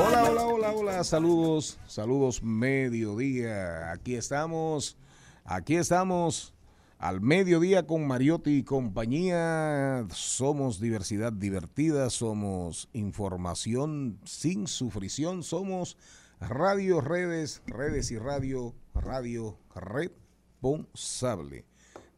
Hola, hola, hola, hola, saludos, saludos mediodía. Aquí estamos, aquí estamos al mediodía con Mariotti y compañía. Somos diversidad divertida, somos información sin sufrición, somos radio, redes, redes y radio, radio responsable.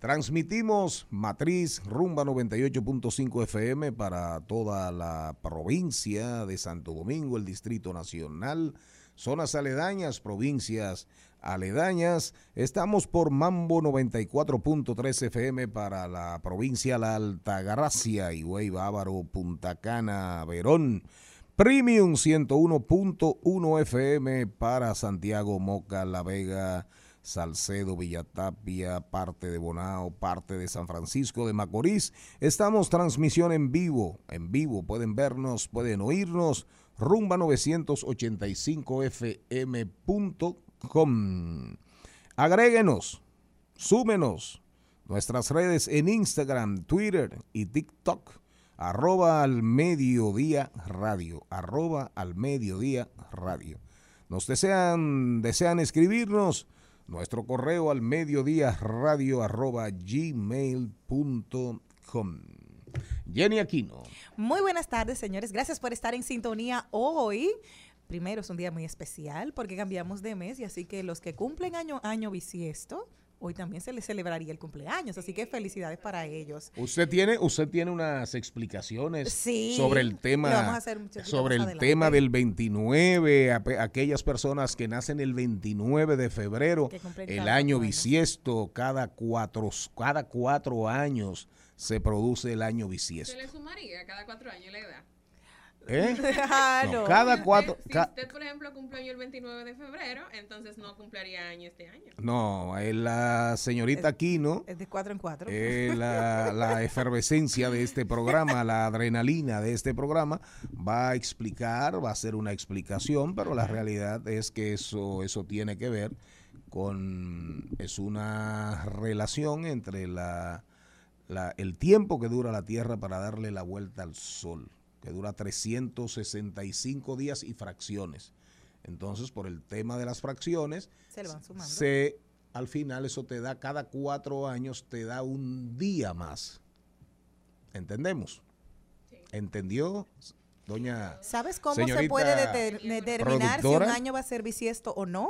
Transmitimos Matriz Rumba 98.5 FM para toda la provincia de Santo Domingo, el Distrito Nacional, zonas aledañas, provincias aledañas. Estamos por Mambo 94.3 FM para la provincia La Altagracia, Higüey, Bávaro, Punta Cana, Verón. Premium 101.1 FM para Santiago, Moca, La Vega, Salcedo, Villatapia, parte de Bonao, parte de San Francisco de Macorís. Estamos transmisión en vivo, en vivo, pueden vernos, pueden oírnos, rumba 985fm.com. Agréguenos, súmenos nuestras redes en Instagram, Twitter y TikTok. Arroba al mediodía radio, arroba al mediodía radio. Nos desean, desean escribirnos nuestro correo al mediodía radio arroba gmail.com. Jenny Aquino. Muy buenas tardes, señores. Gracias por estar en sintonía hoy. Primero es un día muy especial porque cambiamos de mes y así que los que cumplen año año bisiesto, hoy también se les celebraría el cumpleaños, así que felicidades para ellos. Usted tiene, usted tiene unas explicaciones Sí, sobre el lo vamos a tema, hacer sobre el adelante. tema del 29, ape- aquellas personas que nacen el 29 de febrero, el año años. bisiesto, cada cuatro, cada cuatro años se produce el año Se bisiesto. le sumaría cada cuatro años la edad. ¿Eh? Ah, No, no. cada cuatro, Usted- si ca- usted, por ejemplo, cumple año el 29 de febrero, entonces no cumpliría año este año. no, eh, la señorita Aquino, Es de cuatro en cuatro. eh, la, la efervescencia de este programa, la adrenalina de este programa, va a explicar, va a hacer una explicación, pero la realidad es que eso, eso tiene que ver con, es una relación entre la, la- el tiempo que dura la Tierra para darle la vuelta al Sol, que dura 365 días y fracciones. Entonces, por el tema de las fracciones, Se le van sumando. se, al final eso te da, cada cuatro años te da un día más. ¿Entendemos? ¿Entendió, doña? ¿Sabes cómo se puede deter- determinar si un año va a ser bisiesto o no?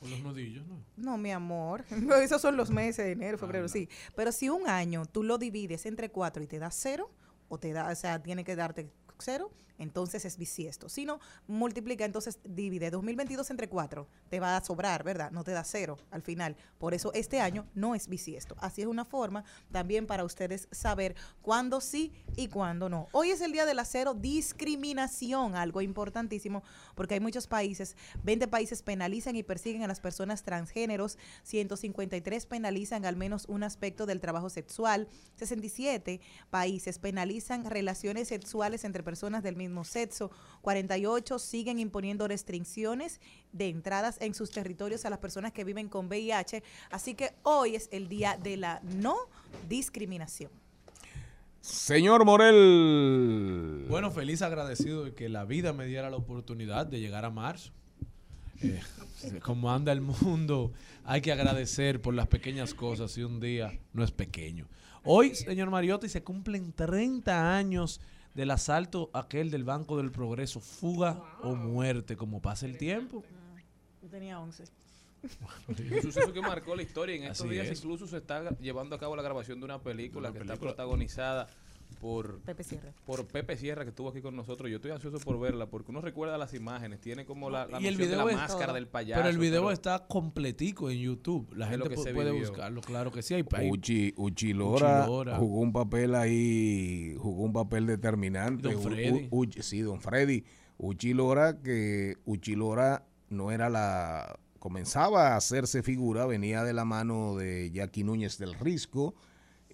Con los nudillos, ¿no? No, mi amor. No, esos son los meses de enero, febrero, sí. Pero si un año tú lo divides entre cuatro y te da cero, o te da, o sea, tiene que darte cero, entonces es bisiesto. Si no, multiplica, entonces divide 2022 entre 4, te va a sobrar, ¿verdad? No te da cero al final. Por eso este año no es bisiesto. Así es una forma también para ustedes saber cuándo sí y cuándo no. Hoy es el día de la cero discriminación, algo importantísimo, porque hay muchos países, 20 países penalizan y persiguen a las personas transgéneros, 153 penalizan al menos un aspecto del trabajo sexual, 67 países penalizan relaciones sexuales entre personas del mismo sexo, 48 siguen imponiendo restricciones de entradas en sus territorios a las personas que viven con VIH, así que hoy es el día de la no discriminación. Señor Morel. Bueno, feliz agradecido de que la vida me diera la oportunidad de llegar a marzo. Eh, como anda el mundo, hay que agradecer por las pequeñas cosas y un día no es pequeño. Hoy, señor Mariotti, se cumplen 30 años del asalto aquel del Banco del Progreso, fuga o muerte, como pasa el tiempo. Yo tenía 11. Un suceso que marcó la historia. En estos Así días es. incluso se está llevando a cabo la grabación de una película Una que película. está protagonizada por Pepe Sierra. por Pepe Sierra que estuvo aquí con nosotros. Yo estoy ansioso por verla porque uno recuerda las imágenes, tiene como la, la Y el noción de la máscara todo. del payaso. pero el video pero está completico en YouTube. La gente se puede vivió. buscarlo, claro que sí. Hay, Uchi, Uchi Lora Uchi Lora. jugó un papel ahí, jugó un papel determinante. Don U- Freddy. U- Uchi- sí, don Freddy. Uchi Lora, que Uchi Lora no era la... Comenzaba a hacerse figura, venía de la mano de Jackie Núñez del Risco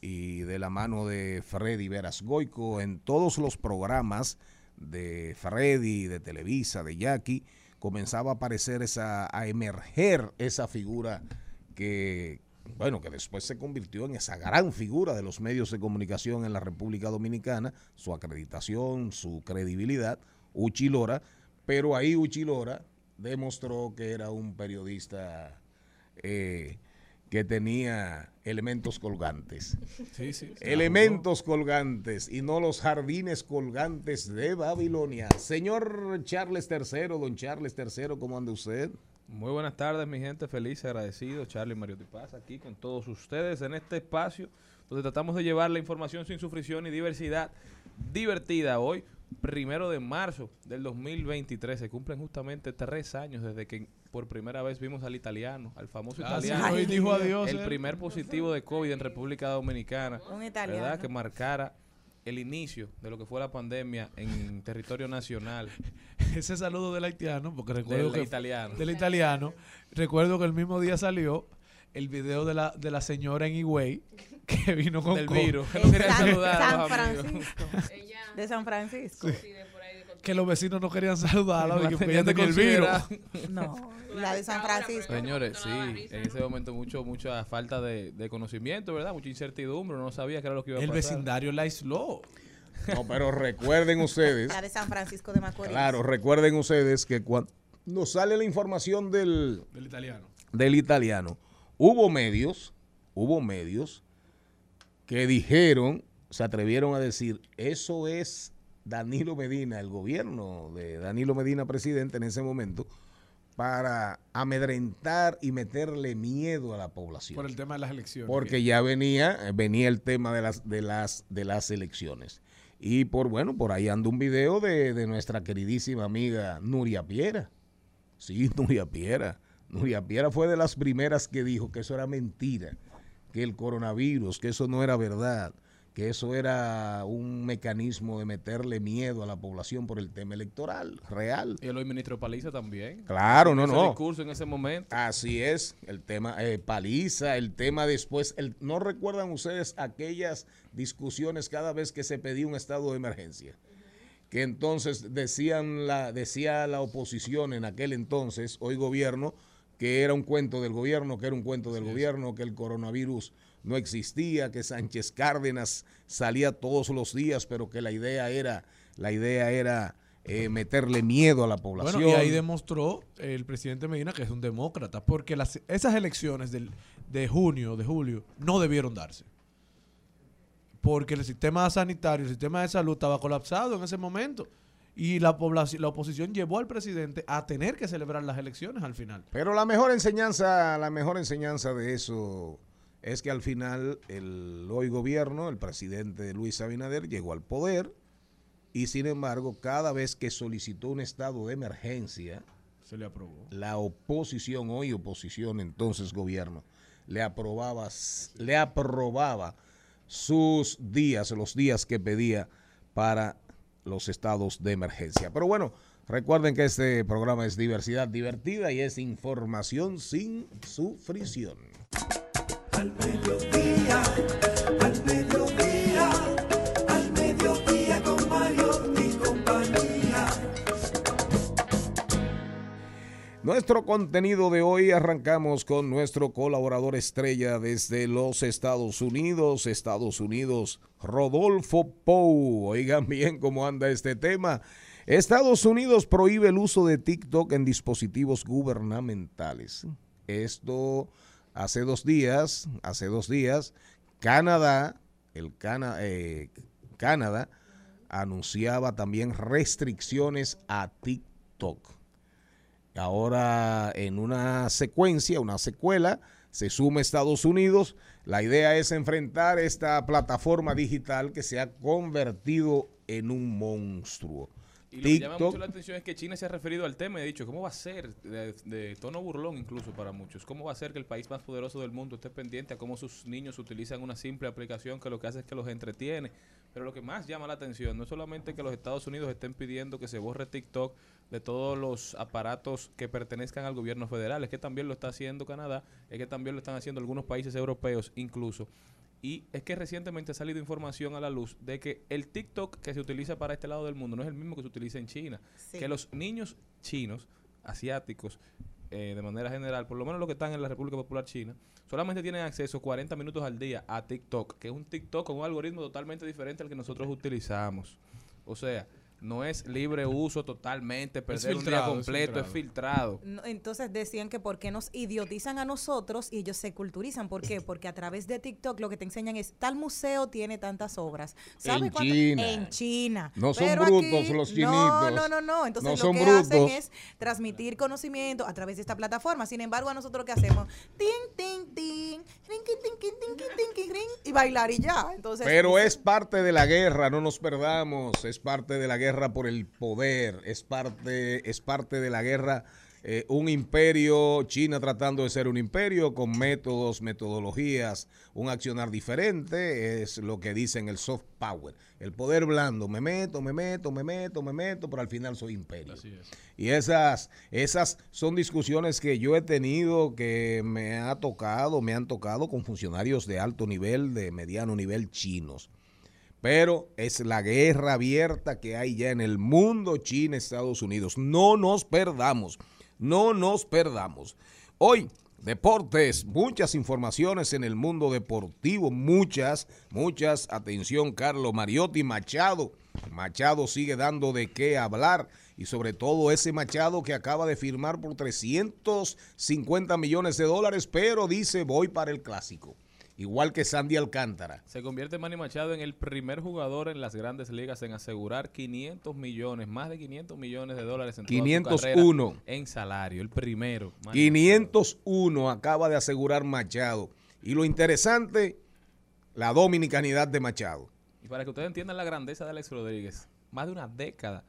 y de la mano de Freddy Veras Goico en todos los programas de Freddy, de Televisa, de Jackie, comenzaba a aparecer esa, a emerger esa figura que, bueno, que después se convirtió en esa gran figura de los medios de comunicación en la República Dominicana, su acreditación, su credibilidad, Uchi Lora, pero ahí Uchi Lora demostró que era un periodista eh, que tenía elementos colgantes. sí, sí, sí. Elementos colgantes y no los jardines colgantes de Babilonia. Señor Charles III, don Charles III, ¿cómo anda usted? Muy buenas tardes, mi gente. Feliz, agradecido. Charlie Mario Paz aquí con todos ustedes en este espacio donde tratamos de llevar la información sin sufrición y diversidad divertida. Hoy, primero de marzo del 2023, se cumplen justamente tres años desde que por primera vez vimos al italiano, al famoso Ah, sí, italiano. hoy dijo adiós. el él. primer positivo de COVID en República Dominicana. Un italiano. ¿Verdad? Que marcara el inicio de lo que fue la pandemia en territorio nacional Ese saludo del haitiano, porque recuerdo del que italiano. del italiano, recuerdo que el mismo día salió el video de la, de la señora en Higüey que vino con Del COVID, virus. que San, a los amigos. Francisco. Ella, De San Francisco. sí, que los vecinos no querían saludarla, No de que ella el virus. No, la de San Francisco. Señores, sí, en ese momento mucho, mucha falta de, de conocimiento, ¿verdad? Mucha incertidumbre, no sabía qué era lo que iba a El pasar. vecindario la aisló. No, pero recuerden ustedes, La de San Francisco de Macorís. claro, recuerden ustedes que cuando sale la información del, Del italiano. del italiano, hubo medios, hubo medios que dijeron, se atrevieron a decir, eso es Danilo Medina, el gobierno de Danilo Medina, presidente en ese momento, para amedrentar y meterle miedo a la población. Por el tema de las elecciones. porque ya venía venía el tema de las de las de las elecciones y por bueno por ahí anda un video de, de nuestra queridísima amiga Nuria Piera sí Nuria Piera Nuria Piera fue de las primeras que dijo que eso era mentira que el coronavirus que eso no era verdad que eso era un mecanismo de meterle miedo a la población por el tema electoral real Y el hoy ministro Paliza también. claro no Ese no discurso en ese momento. Así es, el tema eh, paliza, el tema después, el, ¿no recuerdan ustedes aquellas discusiones cada vez que se pedía un estado de emergencia? Que entonces decían la, decía la oposición en aquel entonces, hoy gobierno, que era un cuento del gobierno, que era un cuento del gobierno, que el coronavirus no existía, que Sánchez Cárdenas salía todos los días, pero que la idea era, la idea era eh, meterle miedo a la población. Bueno, y ahí demostró el presidente Medina que es un demócrata, porque las, esas elecciones del, de junio, de julio, no debieron darse. Porque el sistema sanitario, el sistema de salud estaba colapsado en ese momento. Y la población, la oposición llevó al presidente a tener que celebrar las elecciones al final. Pero la mejor enseñanza, la mejor enseñanza de eso es que al final el hoy gobierno, el presidente Luis Abinader llegó al poder y sin embargo, cada vez que solicitó un estado de emergencia, Se le aprobó. la oposición, hoy oposición, entonces gobierno, le aprobaba, le aprobaba sus días, los días que pedía para los estados de emergencia. Pero bueno, recuerden que este programa es diversidad divertida y es información sin sufrición. Al mediodía, al mediodía, al mediodía con Mario y compañía. Nuestro contenido de hoy arrancamos con nuestro colaborador estrella desde los Estados Unidos, Estados Unidos, Rodolfo Pou. Oigan bien cómo anda este tema. Estados Unidos prohíbe el uso de TikTok en dispositivos gubernamentales. Esto hace dos días, hace dos días, Canadá, el Cana- eh, Canadá anunciaba también restricciones a TikTok. Ahora en una secuencia, una secuela, se suma Estados Unidos. La idea es enfrentar esta plataforma digital que se ha convertido en un monstruo. Y lo que llama mucho la atención es que China se ha referido al tema y ha dicho, ¿cómo va a ser, de, de tono burlón incluso para muchos, cómo va a ser que el país más poderoso del mundo esté pendiente a cómo sus niños utilizan una simple aplicación que lo que hace es que los entretiene? Pero lo que más llama la atención no es solamente que los Estados Unidos estén pidiendo que se borre TikTok de todos los aparatos que pertenezcan al gobierno federal, es que también lo está haciendo Canadá, es que también lo están haciendo algunos países europeos incluso. Y es que recientemente ha salido información a la luz de que el TikTok que se utiliza para este lado del mundo no es el mismo que se utiliza en China. Sí. Que los niños chinos, asiáticos, eh, de manera general, por lo menos los que están en la República Popular China, solamente tienen acceso 40 minutos al día a TikTok, que es un TikTok con un algoritmo totalmente diferente al que nosotros utilizamos. O sea, no es libre uso totalmente, perder un día filtrado, es completo, es filtrado. No, Entonces decían que por qué nos idiotizan a nosotros y ellos se culturizan. ¿Por qué? Porque a través de TikTok lo que te enseñan es tal museo tiene tantas obras. ¿Sabe En cuánto? China. En China. No son Pero brutos los No, chinitos. no, no, no. Entonces No lo son que brutos. hacen es transmitir conocimiento a través de esta plataforma. Sin embargo, a nosotros lo que hacemos, ting, ting, ring, y bailar y ya. Entonces, Pero es parte de la guerra, no nos perdamos, es parte de la guerra por el poder, es parte, es parte de la guerra, eh, un imperio, China tratando de ser un imperio con métodos, metodologías, un accionar diferente, es lo que dicen el soft power, el poder blando, me meto, me meto, me meto, me meto, pero al final soy imperio. Así es. Y esas, esas son discusiones que yo he tenido, que me ha tocado, me han tocado con funcionarios de alto nivel, de mediano nivel chinos. Pero es la guerra abierta que hay ya en el mundo, China, Estados Unidos. No nos perdamos, no nos perdamos. Hoy, deportes, muchas informaciones en el mundo deportivo, muchas, muchas. Atención, Carlos Mariotti Machado. Machado sigue dando de qué hablar y sobre todo ese Machado que acaba de firmar por 350 millones de dólares, pero dice voy para el clásico. Igual que Sandy Alcántara. Se convierte Manny Machado en el primer jugador en las grandes ligas en asegurar 500 millones, más de 500 millones de dólares en toda su 501. carrera en salario. El primero. Manny 501 acaba de asegurar Machado. Y lo interesante, la dominicanidad de Machado. Machado. Y para que ustedes entiendan la grandeza de Alex Rodríguez, más de una década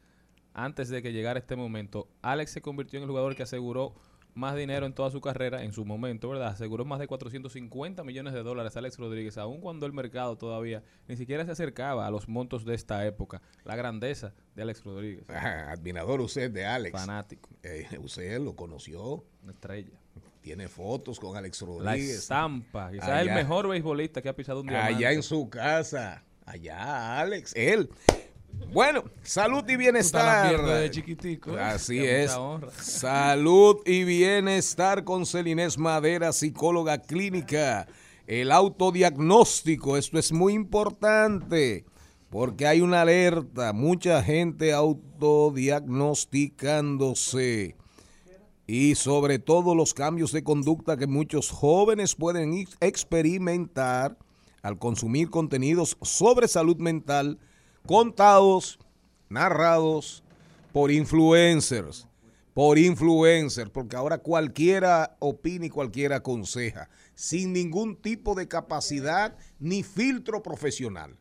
antes de que llegara este momento, Alex se convirtió en el jugador que aseguró más dinero en toda su carrera, en su momento, ¿verdad? Aseguró más de 450 millones de dólares a Alex Rodríguez, aun cuando el mercado todavía ni siquiera se acercaba a los montos de esta época. La grandeza de Alex Rodríguez. Ajá, admirador usted de Alex. Fanático, Eh, usted lo conoció. una estrella. Tiene fotos con Alex La Rodríguez. estampa, quizás el Allá. mejor beisbolista que ha pisado un diamante. Allá en su casa. Allá, Alex. Él. Bueno, salud y la bienestar. de chiquitico. ¿eh? Así es. Salud y bienestar con Celinés Madera, psicóloga clínica. El autodiagnóstico, esto es muy importante porque hay una alerta, mucha gente autodiagnosticándose y sobre todo los cambios de conducta que muchos jóvenes pueden ex- experimentar al consumir contenidos sobre salud mental contados, narrados por influencers, por influencers, porque ahora cualquiera opina y cualquiera aconseja, sin ningún tipo de capacidad ni filtro profesional,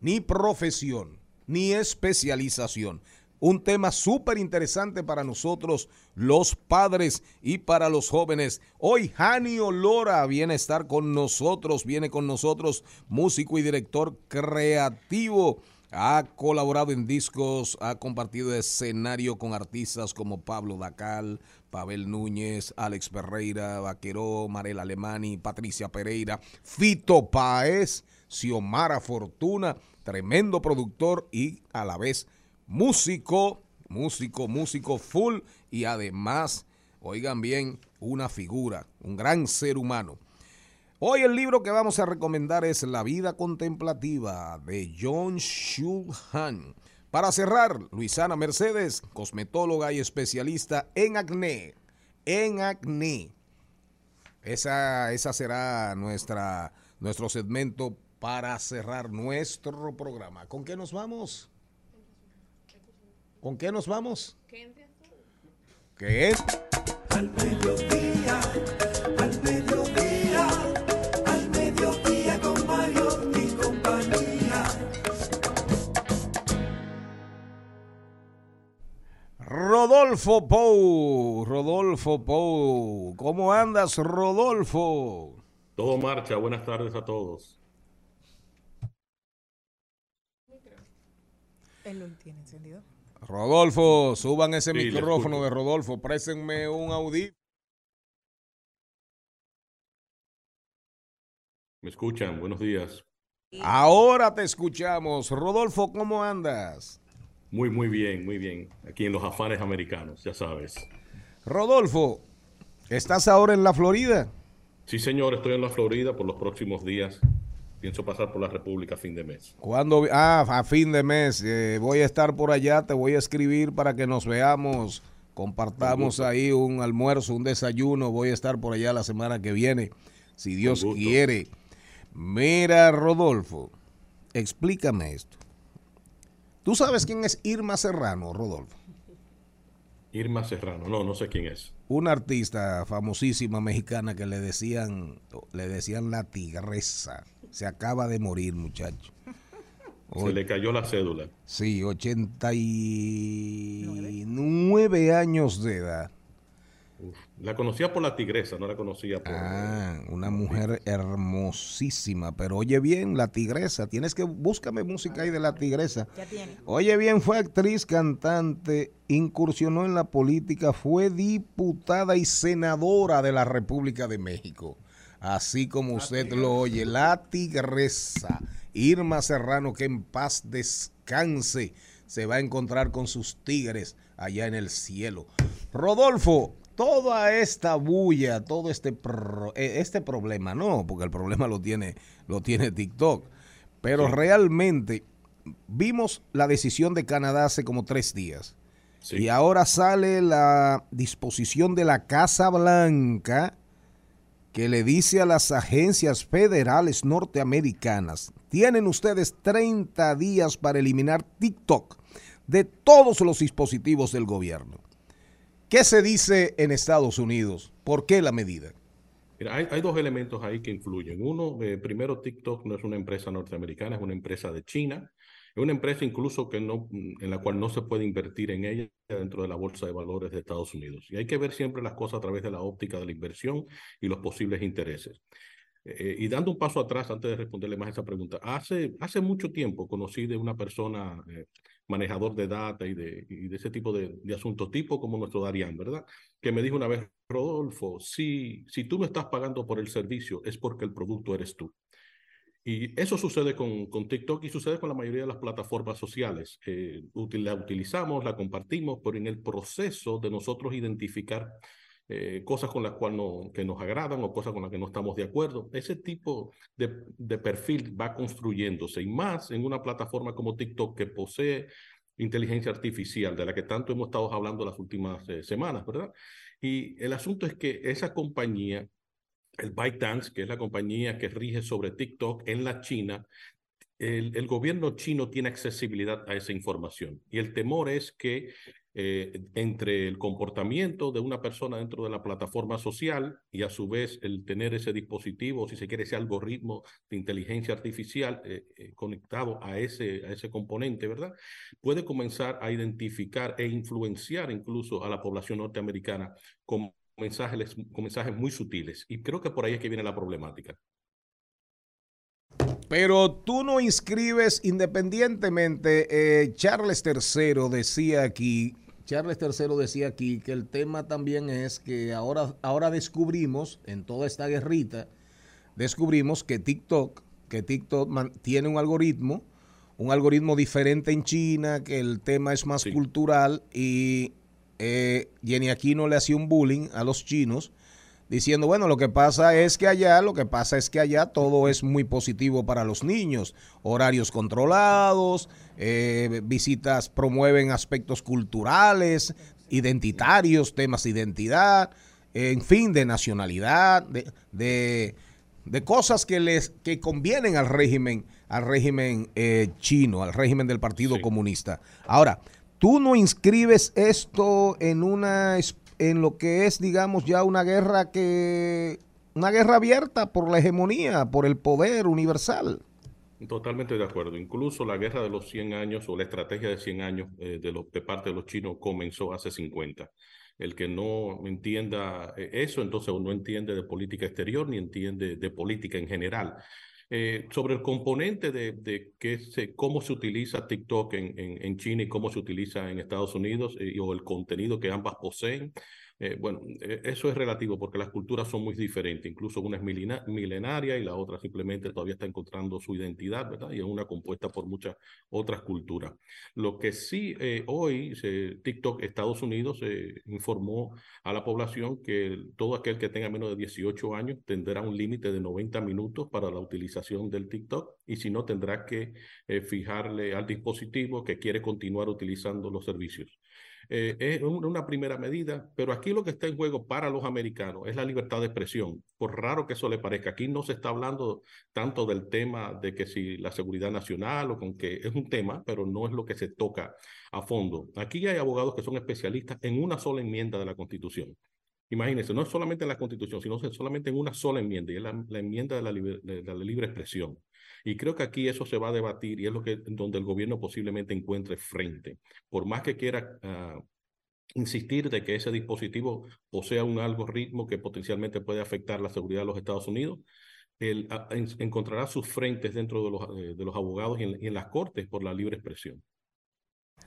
ni profesión. ni especialización. Un tema súper interesante para nosotros, los padres y para los jóvenes. Hoy Janio Lora viene a estar con nosotros, viene con nosotros, músico y director creativo. Ha colaborado en discos, ha compartido escenario con artistas como Pablo Dacal, Pavel Núñez, Alex Ferreira, Vaqueró, Marel Alemani, Patricia Pereira, Fito Páez, Xiomara Fortuna, tremendo productor y a la vez músico, músico, músico full y además, oigan bien, una figura, un gran ser humano. Hoy el libro que vamos a recomendar es La vida contemplativa de John Shulhan. Para cerrar, Luisana Mercedes, cosmetóloga y especialista en acné. En acné. Esa, esa será nuestra, nuestro segmento para cerrar nuestro programa. ¿Con qué nos vamos? ¿Con qué nos vamos? ¿Qué es? Al mediodía, Rodolfo Pou, Rodolfo Pou. ¿Cómo andas, Rodolfo? Todo marcha, buenas tardes a todos. Él lo tiene encendido. Rodolfo, suban ese Sí, micrófono de Rodolfo, préstenme un audífono. ¿Me escuchan? Buenos días. Ahora te escuchamos. Rodolfo, ¿cómo andas? Muy, muy bien, muy bien. Aquí en los afanes americanos, ya sabes. Rodolfo, ¿estás ahora en la Florida? Sí, señor, estoy en la Florida por los próximos días. Pienso pasar por la República a fin de mes. ¿Cuándo? Ah, a fin de mes. eh, voy a estar por allá, te voy a escribir para que nos veamos, compartamos ahí un almuerzo, un desayuno. Voy a estar por allá la semana que viene, si Dios quiere. Mira, Rodolfo, explícame esto. ¿Tú sabes quién es Irma Serrano, Rodolfo? Irma Serrano, no, no sé quién es. Una artista famosísima mexicana que le decían, le decían la tigresa. Se acaba de morir, muchacho. Se le cayó la cédula. Sí, 89 años de edad. Uf, La conocía por la tigresa, no la conocía por... Ah, una mujer hermosísima. Pero oye bien, la tigresa. Tienes que búscame música ahí de la tigresa. Ya tiene. Oye bien, fue actriz, cantante, incursionó en la política, fue diputada y senadora de la República de México. Así como usted lo oye, la tigresa Irma Serrano, que en paz descanse, se va a encontrar con sus tigres allá en el cielo. Rodolfo, toda esta bulla, todo este, pro- eh, este problema, no, porque el problema lo tiene, lo tiene TikTok, pero realmente vimos la decisión de Canadá hace como tres días. Sí. Y ahora sale la disposición de la Casa Blanca que le dice a las agencias federales norteamericanas, tienen ustedes 30 días para eliminar TikTok de todos los dispositivos del gobierno. ¿Qué se dice en Estados Unidos? ¿Por qué la medida? Mira, hay, dos elementos ahí que influyen. Uno, eh, primero, TikTok no es una empresa norteamericana, es una empresa de China. Es una empresa incluso que no, en la cual no se puede invertir en ella dentro de la bolsa de valores de Estados Unidos. Y hay que ver siempre las cosas a través de la óptica de la inversión y los posibles intereses. Eh, y dando un paso atrás, antes de responderle más esa pregunta, hace, hace mucho tiempo conocí de una persona, eh, manejador de data y de, ese tipo de, de asuntos, tipo como nuestro Darian, ¿verdad? Que me dijo una vez, Rodolfo, si, si tú me estás pagando por el servicio, es porque el producto eres tú. Y eso sucede con, con TikTok y sucede con la mayoría de las plataformas sociales. Eh, la utilizamos, la compartimos, pero en el proceso de nosotros identificar eh, cosas con las cuales no, que nos agradan o cosas con las que no estamos de acuerdo, ese tipo de, perfil va construyéndose y más en una plataforma como TikTok que posee inteligencia artificial, de la que tanto hemos estado hablando las últimas eh, semanas, ¿verdad? Y el asunto es que esa compañía el ByteDance, que es la compañía que rige sobre TikTok en la China, el gobierno chino tiene accesibilidad a esa información. Y el temor es que eh, entre el comportamiento de una persona dentro de la plataforma social y a su vez el tener ese dispositivo, si se quiere, ese algoritmo de inteligencia artificial eh, eh, conectado a ese, a ese componente, ¿verdad? Puede comenzar a identificar e influenciar incluso a la población norteamericana con mensajes, con mensajes muy sutiles. Y creo que por ahí es que viene la problemática. Pero tú no inscribes independientemente. Charles III decía aquí Charles III decía aquí que el tema también es que ahora, ahora descubrimos, en toda esta guerrita, descubrimos que TikTok, que TikTok tiene un algoritmo, un algoritmo diferente en China, que el tema es más cultural y eh, Jenny Aquino le hacía un bullying a los chinos diciendo, bueno, lo que pasa es que allá, lo que pasa es que allá todo es muy positivo para los niños, horarios controlados, eh, visitas promueven aspectos culturales, identitarios, temas de identidad, en fin, de nacionalidad, de, de, cosas que les que convienen al régimen, al régimen eh, chino, al régimen del Partido Comunista. Ahora, tú no inscribes esto en una en lo que es, digamos, ya una guerra que una guerra abierta por la hegemonía, por el poder universal. Totalmente de acuerdo. Incluso la guerra de los 100 años o la estrategia de 100 años eh, de, de parte de los chinos comenzó hace 50. El que no entienda eh, eso, entonces no entiende de política exterior ni entiende de política en general. Eh, sobre el componente de, de que se, cómo se utiliza TikTok en, China y cómo se utiliza en Estados Unidos o el contenido que ambas poseen, eh, bueno, eh, eso es relativo porque las culturas son muy diferentes, incluso una es milenaria y la otra simplemente todavía está encontrando su identidad, ¿verdad? Y es una compuesta por muchas otras culturas. Lo que sí eh, hoy TikTok Estados Unidos informó a la población que todo aquel que tenga menos de 18 años tendrá un límite de 90 minutos para la utilización del TikTok y si no tendrá que fijarle al dispositivo que quiere continuar utilizando los servicios. Eh, es una primera medida, pero aquí lo que está en juego para los americanos es la libertad de expresión. Por raro que eso le parezca, aquí no se está hablando tanto del tema de que si la seguridad nacional o con que es un tema, pero no es lo que se toca a fondo. Aquí hay abogados que son especialistas en una sola enmienda de la Constitución. Imagínense, no es solamente en la Constitución, sino solamente en una sola enmienda, y es la, enmienda de la, de la, libre expresión. Y creo que aquí eso se va a debatir y es lo que donde el gobierno posiblemente encuentre frente. Por más que quiera uh, insistir de que ese dispositivo posea un algoritmo que potencialmente puede afectar la seguridad de los Estados Unidos, él uh, encontrará sus frentes dentro de los, uh, de los abogados y en, y en las cortes por la libre expresión.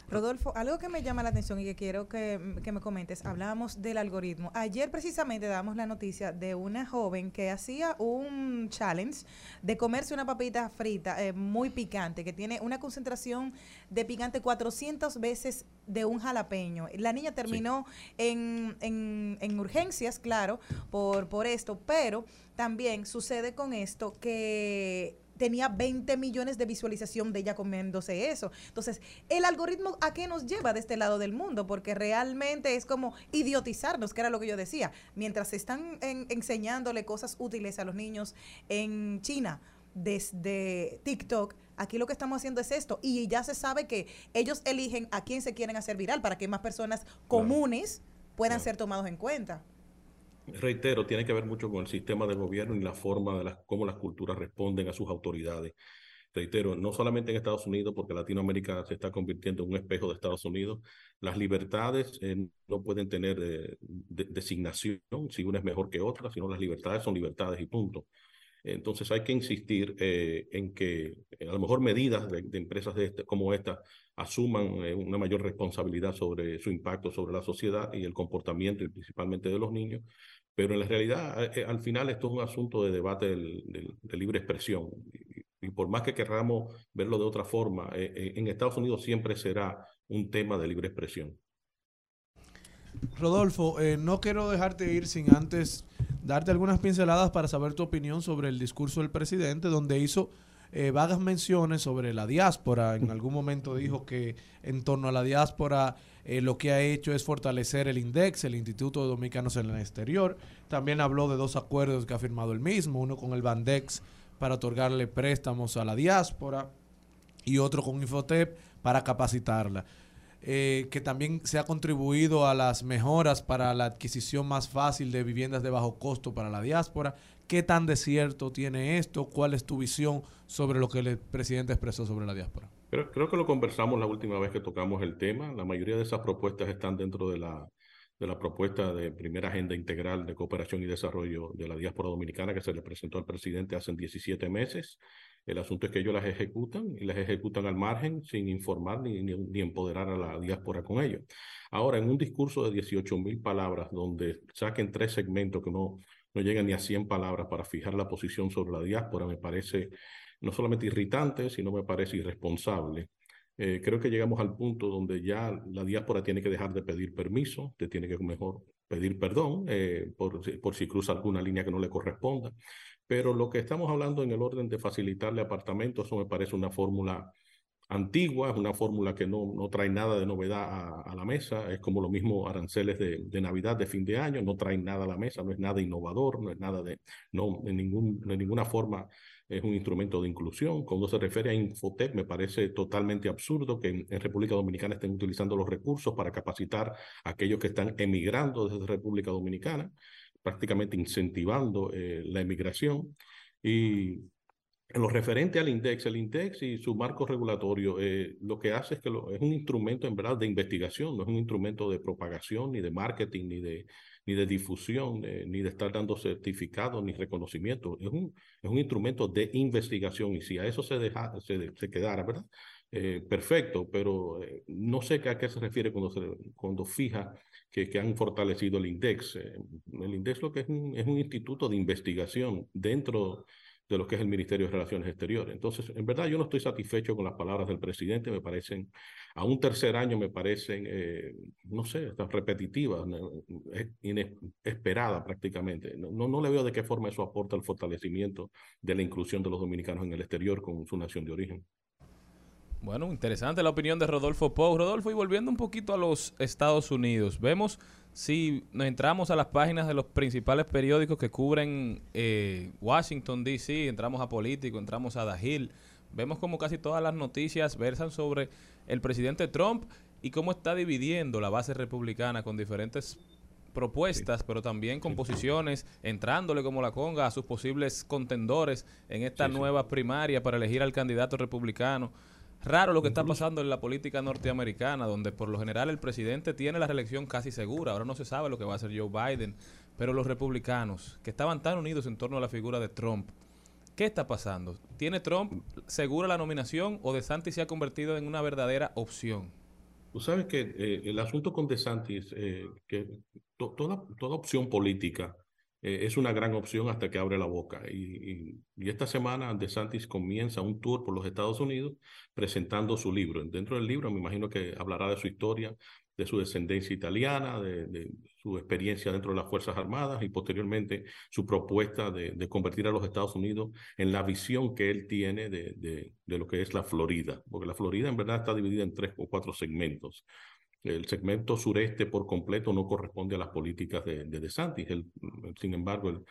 Rodolfo, algo que me llama la atención y que quiero que, me comentes, hablábamos del algoritmo. Ayer precisamente damos la noticia de una joven que hacía un challenge de comerse una papita frita eh, muy picante, que tiene una concentración de picante 400 veces de un jalapeño. La niña terminó en, en, en, urgencias, claro, por, por esto, pero también sucede con esto que tenía 20 millones de visualización de ella comiéndose eso. Entonces, el algoritmo a qué nos lleva de este lado del mundo, porque realmente es como idiotizarnos, que era lo que yo decía. Mientras se están enseñándole cosas útiles a los niños en China desde TikTok, aquí lo que estamos haciendo es esto. Y ya se sabe que ellos eligen a quién se quieren hacer viral para que más personas comunes puedan ser tomados en cuenta reitero, tiene que ver mucho con el sistema de gobierno y la forma de cómo las culturas responden a sus autoridades. Reitero, no solamente en Estados Unidos, porque Latinoamérica se está convirtiendo en un espejo de Estados Unidos, las libertades eh, no pueden tener eh, designación, si una es mejor que otra, sino las libertades son libertades y punto. Entonces hay que insistir eh, en que a lo mejor medidas de, empresas este, como esta asuman una mayor responsabilidad sobre su impacto sobre la sociedad y el comportamiento principalmente de los niños, pero en la realidad, eh, eh, al final, esto es un asunto de debate de libre expresión. Y, por más que queramos verlo de otra forma, eh, en Estados Unidos siempre será un tema de libre expresión. Rodolfo, no quiero dejarte ir sin antes darte algunas pinceladas para saber tu opinión sobre el discurso del presidente, donde hizo vagas menciones sobre la diáspora. En algún momento dijo que en torno a la diáspora eh, lo que ha hecho es fortalecer el INDEX, el Instituto de Dominicanos en el Exterior. También habló de dos acuerdos que ha firmado el mismo, uno con el Bandex para otorgarle préstamos a la diáspora y otro con Infotep para capacitarla. eh, que también se ha contribuido a las mejoras para la adquisición más fácil de viviendas de bajo costo para la diáspora. ¿Qué tan de cierto tiene esto? ¿Cuál es tu visión sobre lo que el presidente expresó sobre la diáspora? Creo, creo que lo conversamos la última vez que tocamos el tema. La mayoría de esas propuestas están dentro de la, de la propuesta de primera agenda integral de cooperación y desarrollo de la diáspora dominicana que se le presentó al presidente hace 17 meses. El asunto es que ellos las ejecutan y las ejecutan al margen sin informar ni, ni, ni empoderar a la diáspora con ello. Ahora, en un discurso de 18 mil palabras donde saquen tres segmentos que no, no llegan ni a 100 palabras para fijar la posición sobre la diáspora, me parece no solamente irritante, sino me parece irresponsable. Eh, creo que llegamos al punto donde ya la diáspora tiene que dejar de pedir permiso, te tiene que mejor pedir perdón eh, por, por si cruza alguna línea que no le corresponda. Pero lo que estamos hablando en el orden de facilitarle apartamentos, eso me parece una fórmula antigua, es una fórmula que no, no trae nada de novedad a, a, la mesa, es como lo mismo aranceles de, de, Navidad, de fin de año, no traen nada a la mesa, no es nada innovador, no es nada de, no, en, ningún, de ninguna forma es un instrumento de inclusión. Cuando se refiere a Infotec, me parece totalmente absurdo que en, en, República Dominicana estén utilizando los recursos para capacitar a aquellos que están emigrando desde República Dominicana, prácticamente incentivando eh, la emigración. Y en lo referente al INDEX, el INDEX y su marco regulatorio, eh, lo que hace es que lo, es un instrumento en verdad de investigación, no es un instrumento de propagación, ni de marketing, ni de, ni de difusión, eh, ni de estar dando certificados, ni reconocimiento. Es un, es un instrumento de investigación y si a eso se, deja, se, se quedara, ¿verdad? Eh, perfecto, pero eh, no sé a qué se refiere cuando, se, cuando fija que, que, han fortalecido el INDEX. el INDEX lo que es un, es un instituto de investigación dentro de lo que es el Ministerio de Relaciones Exteriores. Entonces, en verdad yo no estoy satisfecho con las palabras del presidente, me parecen, a un tercer año me parecen, eh, no sé, repetitivas, inesperadas prácticamente. No, no le veo de qué forma eso aporta el fortalecimiento de la inclusión de los dominicanos en el exterior con su nación de origen. Bueno, interesante la opinión de Rodolfo Pou. Rodolfo, y volviendo un poquito a los Estados Unidos, vemos si nos entramos a las páginas de los principales periódicos que cubren eh, Washington, D.C., entramos a Político, entramos a The Hill, vemos como casi todas las noticias versan sobre el presidente Trump y cómo está dividiendo la base republicana con diferentes propuestas, sí. pero también con sí. posiciones, entrándole como la conga a sus posibles contendores en esta sí, nueva primaria para elegir al candidato republicano. Raro lo que está pasando en la política norteamericana, donde por lo general el presidente tiene la reelección casi segura. Ahora no se sabe lo que va a hacer Joe Biden, pero los republicanos, que estaban tan unidos en torno a la figura de Trump, ¿qué está pasando? ¿Tiene Trump segura la nominación o DeSantis se ha convertido en una verdadera opción? Tú sabes que eh, el asunto con DeSantis, eh, que to toda, toda opción política eh, es una gran opción hasta que abre la boca. Y, esta semana DeSantis comienza un tour por los Estados Unidos presentando su libro. Dentro del libro me imagino que hablará de su historia, de su descendencia italiana, de, su experiencia dentro de las Fuerzas Armadas y posteriormente su propuesta de, convertir a los Estados Unidos en la visión que él tiene de lo que es la Florida. Porque la Florida en verdad está dividida en tres o cuatro segmentos. El segmento sureste por completo no corresponde a las políticas de, de DeSantis. El, sin embargo, el,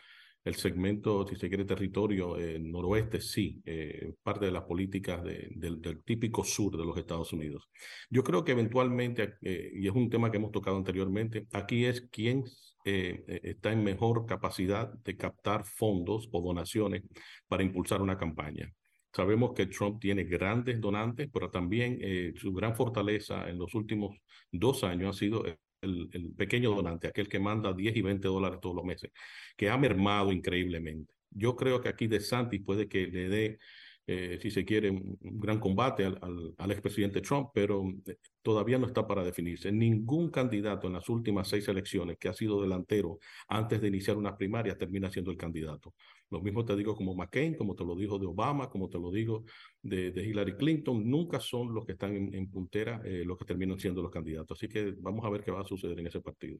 el, segmento, si se quiere, territorio eh, noroeste sí, eh, parte de las políticas de, del, típico sur de los Estados Unidos. Yo creo que eventualmente, eh, y es un tema que hemos tocado anteriormente, aquí es quién está en mejor capacidad de captar fondos o donaciones para impulsar una campaña. Sabemos que Trump tiene grandes donantes, pero también eh, su gran fortaleza en los últimos dos años ha sido el, pequeño donante, aquel que manda 10 y 20 dólares todos los meses, que ha mermado increíblemente. Yo creo que aquí De Santis puede que le dé, eh, si se quiere, un, gran combate al, al, al expresidente Trump, pero eh, todavía no está para definirse. Ningún candidato en las últimas seis elecciones que ha sido delantero antes de iniciar una primaria termina siendo el candidato. Lo mismo te digo como McCain, como te lo digo de Obama, como te lo digo de, Hillary Clinton. Nunca son los que están en, en puntera eh, los que terminan siendo los candidatos. Así que vamos a ver qué va a suceder en ese partido.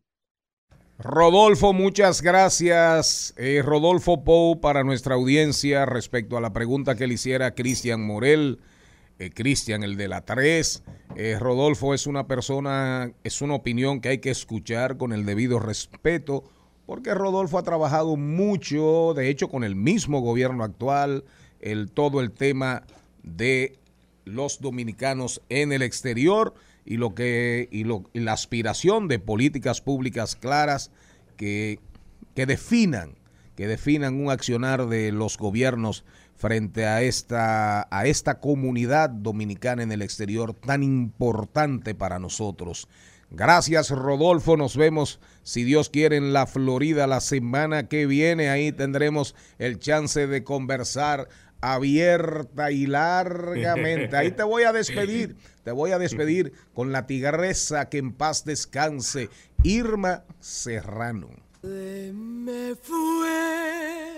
Rodolfo, muchas gracias. Eh, Rodolfo Pou para nuestra audiencia respecto a la pregunta que le hiciera Cristian Morel. Eh, Cristian, el de la 3. Eh, Rodolfo es una persona, es una opinión que hay que escuchar con el debido respeto porque Rodolfo ha trabajado mucho, de hecho con el mismo gobierno actual, el, todo el tema de los dominicanos en el exterior y lo que y, lo, la aspiración de políticas públicas claras que, que definan que definan un accionar de los gobiernos frente a esta a esta comunidad dominicana en el exterior tan importante para nosotros. Gracias Rodolfo, nos vemos si Dios quiere en la Florida la semana que viene, ahí tendremos el chance de conversar abierta y largamente. Ahí te voy a despedir, te voy a despedir con la tigresa que en paz descanse, Irma Serrano. Se me fue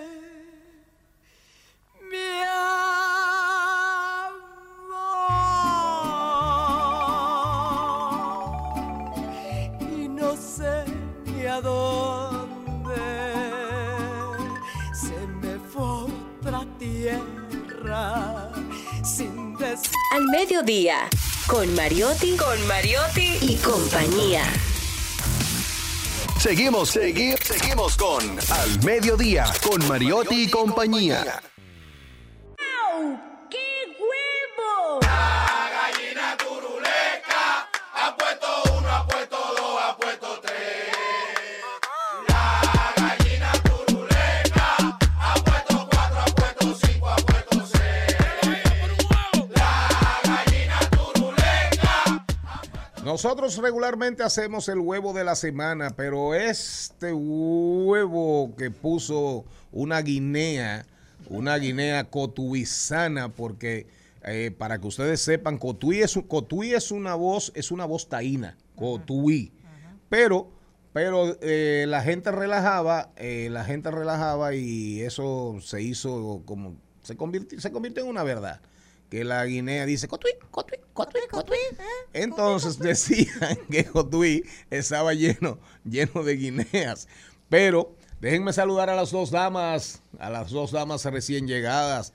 a dónde se me fue otra tierra sin decir Al mediodía, con Mariotti, con Mariotti y compañía. Seguimos, segui- seguimos con Al Mediodía, con Mariotti y compañía. ¡Qué Nosotros regularmente hacemos el huevo de la semana, pero este huevo que puso una guinea, una guinea cotuizana, porque eh, para que ustedes sepan, cotuí es, cotuí es una voz, es una voz taína, cotuí. Pero, pero eh, la gente relajaba, eh, la gente relajaba y eso se hizo como, se convirtió, se convirtió en una verdad. Que la guinea dice cotuí, cotuí, cotuí, cotuí. Entonces decían que Cotuí estaba lleno, lleno de guineas. Pero déjenme saludar a las dos damas, a las dos damas recién llegadas.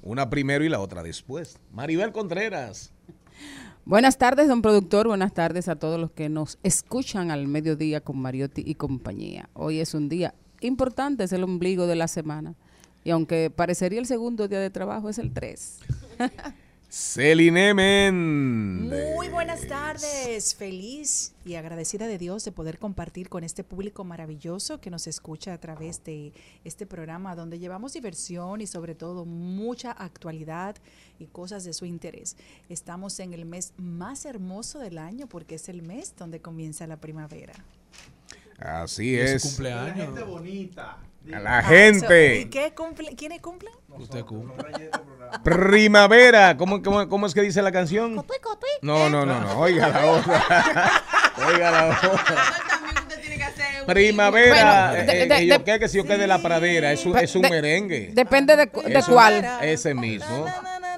Una primero y la otra después. Maribel Contreras. Buenas tardes, don productor. Buenas tardes a todos los que nos escuchan al mediodía con Mariotti y compañía. Hoy es un día importante, es el ombligo de la semana. Y aunque parecería el segundo día de trabajo, es el 3. Celine Méndez. Muy buenas tardes, feliz y agradecida de Dios de poder compartir con este público maravilloso que nos escucha a través de este programa donde llevamos diversión y sobre todo mucha actualidad y cosas de su interés. Estamos en el mes más hermoso del año porque es el mes donde comienza la primavera. Así es es. cumpleaños. A la Ah, gente. eso- ¿Y qué cumple, quiénes cumplen? Usted cumple. Primavera. ¿Cómo, cómo, cómo es que dice la canción? No, no, no, no. Oiga la otra. Oiga la otra. Que Primavera. Bueno, de- eh, de- que yo de- qué, que si yo qué de la pradera. Es un, es un De- merengue. Depende de, cuál. Ese mismo.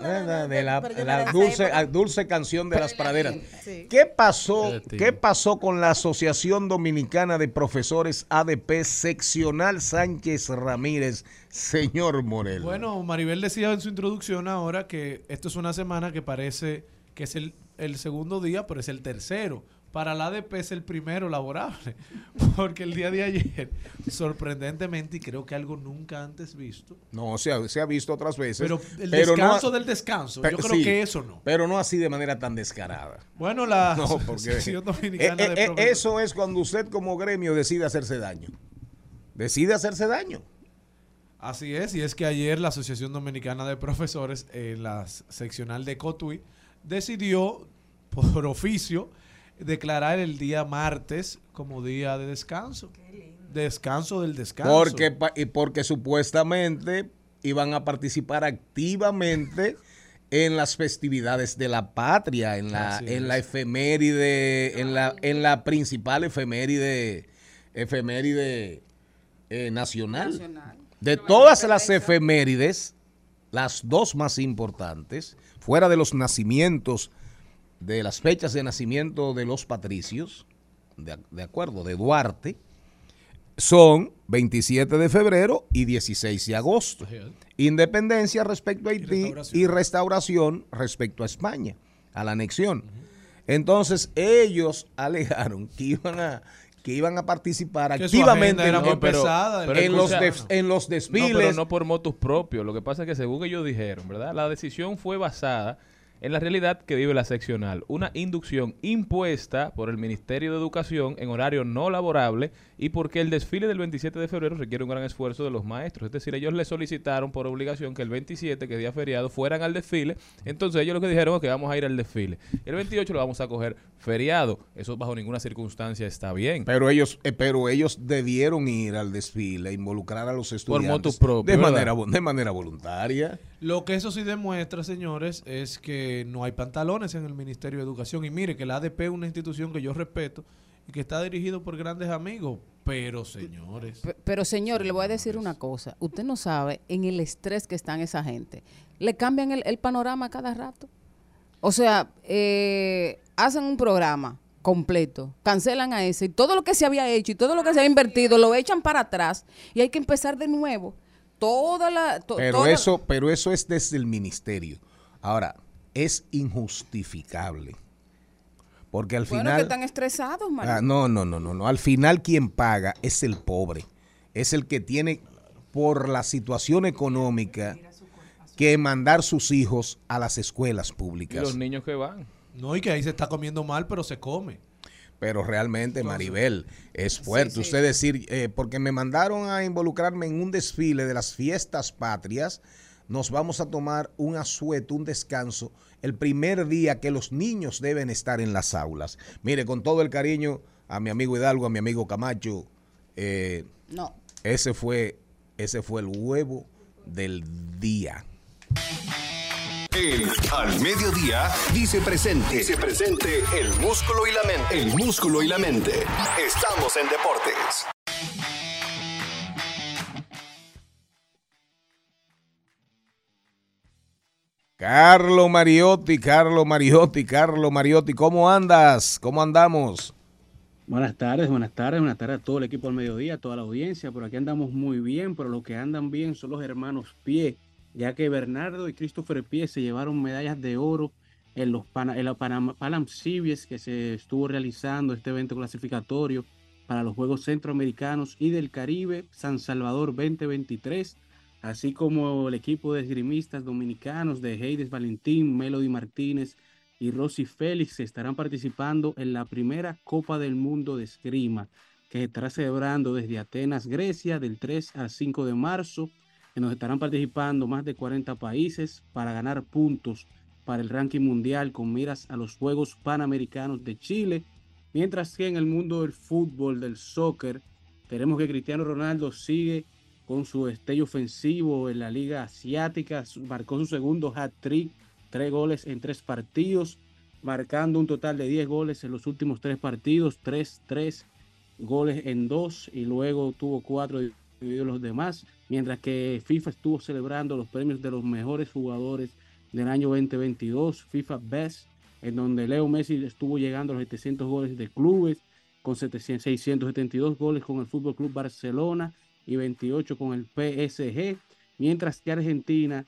¿Verdad? De la, la dulce, dulce canción de las praderas. Sí. ¿Qué pasó. ¿Qué pasó con la Asociación Dominicana de Profesores ADP Seccional Sánchez Ramírez, señor Morel? Bueno, Maribel decía en su introducción ahora que esto es una semana que parece que es el, el segundo día, pero es el tercero. Para la ADP es el primero laborable, porque el día de ayer, sorprendentemente, y creo que algo nunca antes visto, no, se ha, se ha visto otras veces. pero el pero no- descanso del descanso, yo creo sí, que eso no. Pero no así de manera tan descarada. Bueno, la No, porque Asociación eh, Dominicana eh, de eh, Profesores- eso es cuando usted como gremio decide hacerse daño. Decide hacerse daño. Así es, y es que ayer la Asociación Dominicana de Profesores, en la seccional de Cotuí, decidió por oficio declarar el día martes como día de descanso. Descanso del descanso. Porque, y porque supuestamente iban a participar activamente en las festividades de la patria, en la, en la efeméride, en la, en la principal efeméride, efeméride eh, nacional. Nacional. De todas las efemérides, las dos más importantes, fuera de los nacimientos, de las fechas de nacimiento de los patricios, de, de acuerdo, de Duarte, son 27 de febrero y 16 de agosto. Independencia respecto a Haití restauración. y restauración respecto a España, a la anexión. Entonces ellos alegaron que iban a que iban a participar Que activamente era en, muy No, pero- pesada. pero en los def- en los No, desfiles. pero no por motus propios. Lo que pasa es que según ellos dijeron, ¿verdad? La decisión fue basada en la realidad que vive la seccional. Una inducción impuesta por el Ministerio de Educación en horario no laborable y porque el desfile del 27 de febrero requiere un gran esfuerzo de los maestros. Es decir, ellos le solicitaron por obligación que el 27, que es día feriado, fueran al desfile. Entonces ellos lo que dijeron es que vamos a ir al desfile. El 28 lo vamos a coger feriado. Eso bajo ninguna circunstancia está bien. Pero ellos, eh, pero ellos debieron ir al desfile, involucrar a los estudiantes propio, de ¿verdad? manera de manera voluntaria. Lo que eso sí demuestra, señores, es que no hay pantalones en el Ministerio de Educación. Y mire que la ADP es una institución que yo respeto y que está dirigido por grandes amigos. Pero, señores, Pe- Pero señor, le voy a decir una cosa. Usted no sabe en el estrés que están esa gente. Le cambian el, el panorama cada rato. O sea, eh, hacen un programa completo, cancelan a ese y todo lo que se había hecho y todo lo que se había invertido lo echan para atrás y hay que empezar de nuevo. Toda la... to- Pero toda- eso, pero eso es desde el ministerio. Ahora, es injustificable. Porque al Bueno, final. que están estresados, María. Ah, no, no, no, no, no. Al final quien paga es el pobre. Es el que tiene por la situación económica que mandar sus hijos a las escuelas Y públicas. los niños que van. no, y que ahí se está comiendo mal, pero se come. Pero realmente, Maribel, es fuerte. Usted decir, eh, porque me mandaron a involucrarme en un desfile de las fiestas patrias, nos vamos a tomar un asueto, un descanso, el primer día que los niños deben estar en las aulas. Mire, con todo el cariño a mi amigo Hidalgo, a mi amigo Camacho, eh, No. ese fue, ese fue el huevo del día. Al Mediodía dice presente. Dice presente el músculo y la mente. El músculo y la mente. Estamos en deportes. Carlo Mariotti, Carlo Mariotti, Carlo Mariotti, ¿cómo andas? ¿Cómo andamos? Buenas tardes, buenas tardes, buenas tardes a todo el equipo al mediodía, a toda la audiencia. Por aquí andamos muy bien, pero los que andan bien son los hermanos Pie, ya que Bernardo y Christopher Pie se llevaron medallas de oro en los Pana- en la Panama Palam Series que se estuvo realizando este evento clasificatorio para los Juegos Centroamericanos y del Caribe San Salvador 2023, así como el equipo de esgrimistas dominicanos de Heides Valentín, Melody Martínez y Rosy Félix estarán participando en la primera Copa del Mundo de Esgrima, que estará celebrando desde Atenas, Grecia, del 3 al 5 de marzo, en estarán participando más de 40 países para ganar puntos para el ranking mundial con miras a los Juegos Panamericanos de Chile, mientras que en el mundo del fútbol, del soccer, tenemos que Cristiano Ronaldo sigue con su destello ofensivo en la Liga Asiática, marcó su segundo hat-trick, tres goles en tres partidos, marcando un total de 10 goles en los últimos tres partidos, tres, tres goles en dos y luego tuvo cuatro los demás, mientras que FIFA estuvo celebrando los premios de los mejores jugadores del año 2022, FIFA Best, en donde Leo Messi estuvo llegando a los 700 goles de clubes, con 700 672 goles con el Fútbol Club Barcelona y 28 con el PSG, mientras que Argentina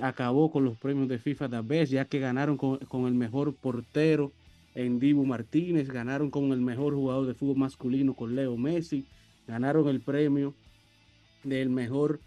acabó con los premios de FIFA The Best, ya que ganaron con, con el mejor portero en Dibu Martínez, ganaron con el mejor jugador de fútbol masculino con Leo Messi, ganaron el premio del mejor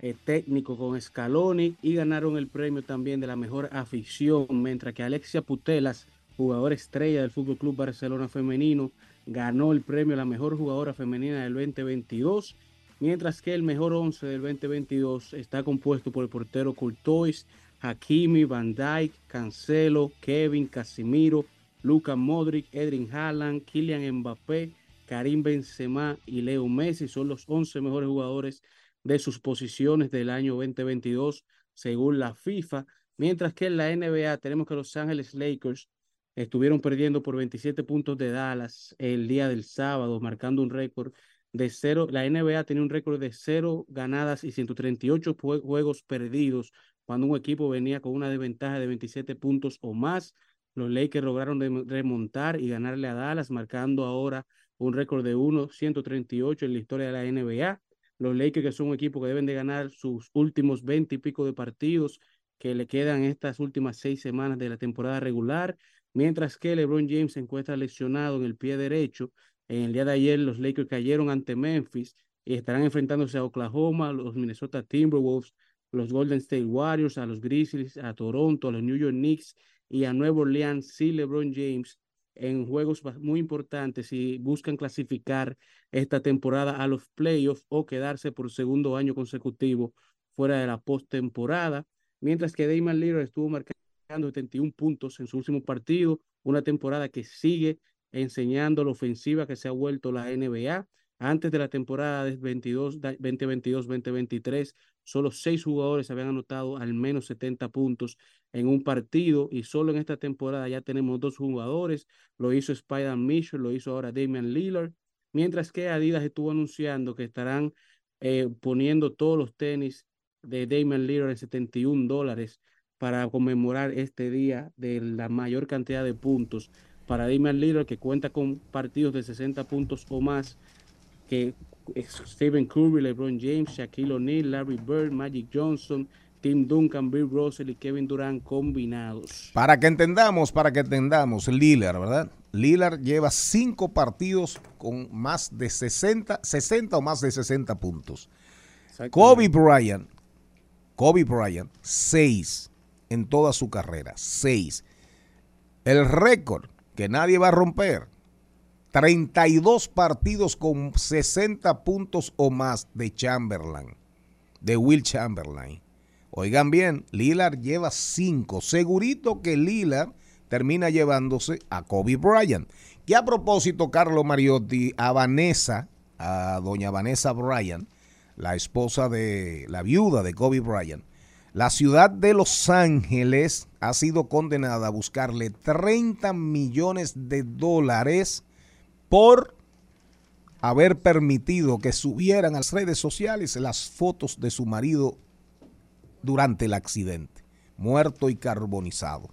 eh, técnico con Scaloni y ganaron el premio también de la mejor afición, mientras que Alexia Putelas, jugadora estrella del Fútbol Club Barcelona femenino, ganó el premio a la mejor jugadora femenina del 2022, mientras que el mejor 11 del 2022 está compuesto por el portero Courtois, Hakimi, Van Dijk, Cancelo, Kevin, Casimiro, Luka Modric, Edrin Haaland, Kylian Mbappé, Karim Benzema y Leo Messi son los 11 mejores jugadores de sus posiciones del año 2022 según la FIFA, mientras que en la NBA tenemos que Los Ángeles Lakers estuvieron perdiendo por 27 puntos de Dallas el día del sábado, marcando un récord de cero. La NBA tenía un récord de cero ganadas y 138 jue- juegos perdidos cuando un equipo venía con una desventaja de 27 puntos o más. Los Lakers lograron remontar y ganarle a Dallas, marcando ahora un récord de 1-138 en la historia de la NBA. Los Lakers, que son un equipo que deben de ganar sus últimos 20 y pico de partidos que le quedan estas últimas seis semanas de la temporada regular, mientras que LeBron James se encuentra lesionado en el pie derecho. En el día de ayer los Lakers cayeron ante Memphis y estarán enfrentándose a Oklahoma, los Minnesota Timberwolves, los Golden State Warriors, a los Grizzlies, a Toronto, a los New York Knicks y a Nueva Orleans, sí, LeBron James en juegos muy importantes y buscan clasificar esta temporada a los playoffs o quedarse por segundo año consecutivo fuera de la postemporada, mientras que Damian Lillard estuvo marcando 71 puntos en su último partido, una temporada que sigue enseñando la ofensiva que se ha vuelto la NBA. Antes de la temporada de 22, da- 2022-2023, solo seis jugadores habían anotado al menos 70 puntos en un partido y solo en esta temporada ya tenemos dos jugadores. Lo hizo Spider Mitchell, lo hizo ahora Damian Lillard, mientras que Adidas estuvo anunciando que estarán eh, poniendo todos los tenis de Damian Lillard en 71 dólares para conmemorar este día de la mayor cantidad de puntos para Damian Lillard, que cuenta con partidos de 60 puntos o más, que Stephen Curry, LeBron James, Shaquille O'Neal, Larry Bird, Magic Johnson, Tim Duncan, Bill Russell y Kevin Durant combinados. Para que entendamos, para que entendamos, Lillard, ¿verdad? Lillard lleva cinco partidos con más de 60, 60 o más de 60 puntos. Kobe Bryant, Kobe Bryant, seis en toda su carrera, seis. El récord que nadie va a romper, 32 partidos con 60 puntos o más de Chamberlain, de Will Chamberlain. Oigan bien, Lillard lleva 5. Segurito que Lillard termina llevándose a Kobe Bryant. Que a propósito, Carlos Mariotti, a Vanessa, a doña Vanessa Bryant, la esposa de la viuda de Kobe Bryant, la ciudad de Los Ángeles ha sido condenada a buscarle 30 millones de dólares por haber permitido que subieran a las redes sociales las fotos de su marido durante el accidente, muerto y carbonizado.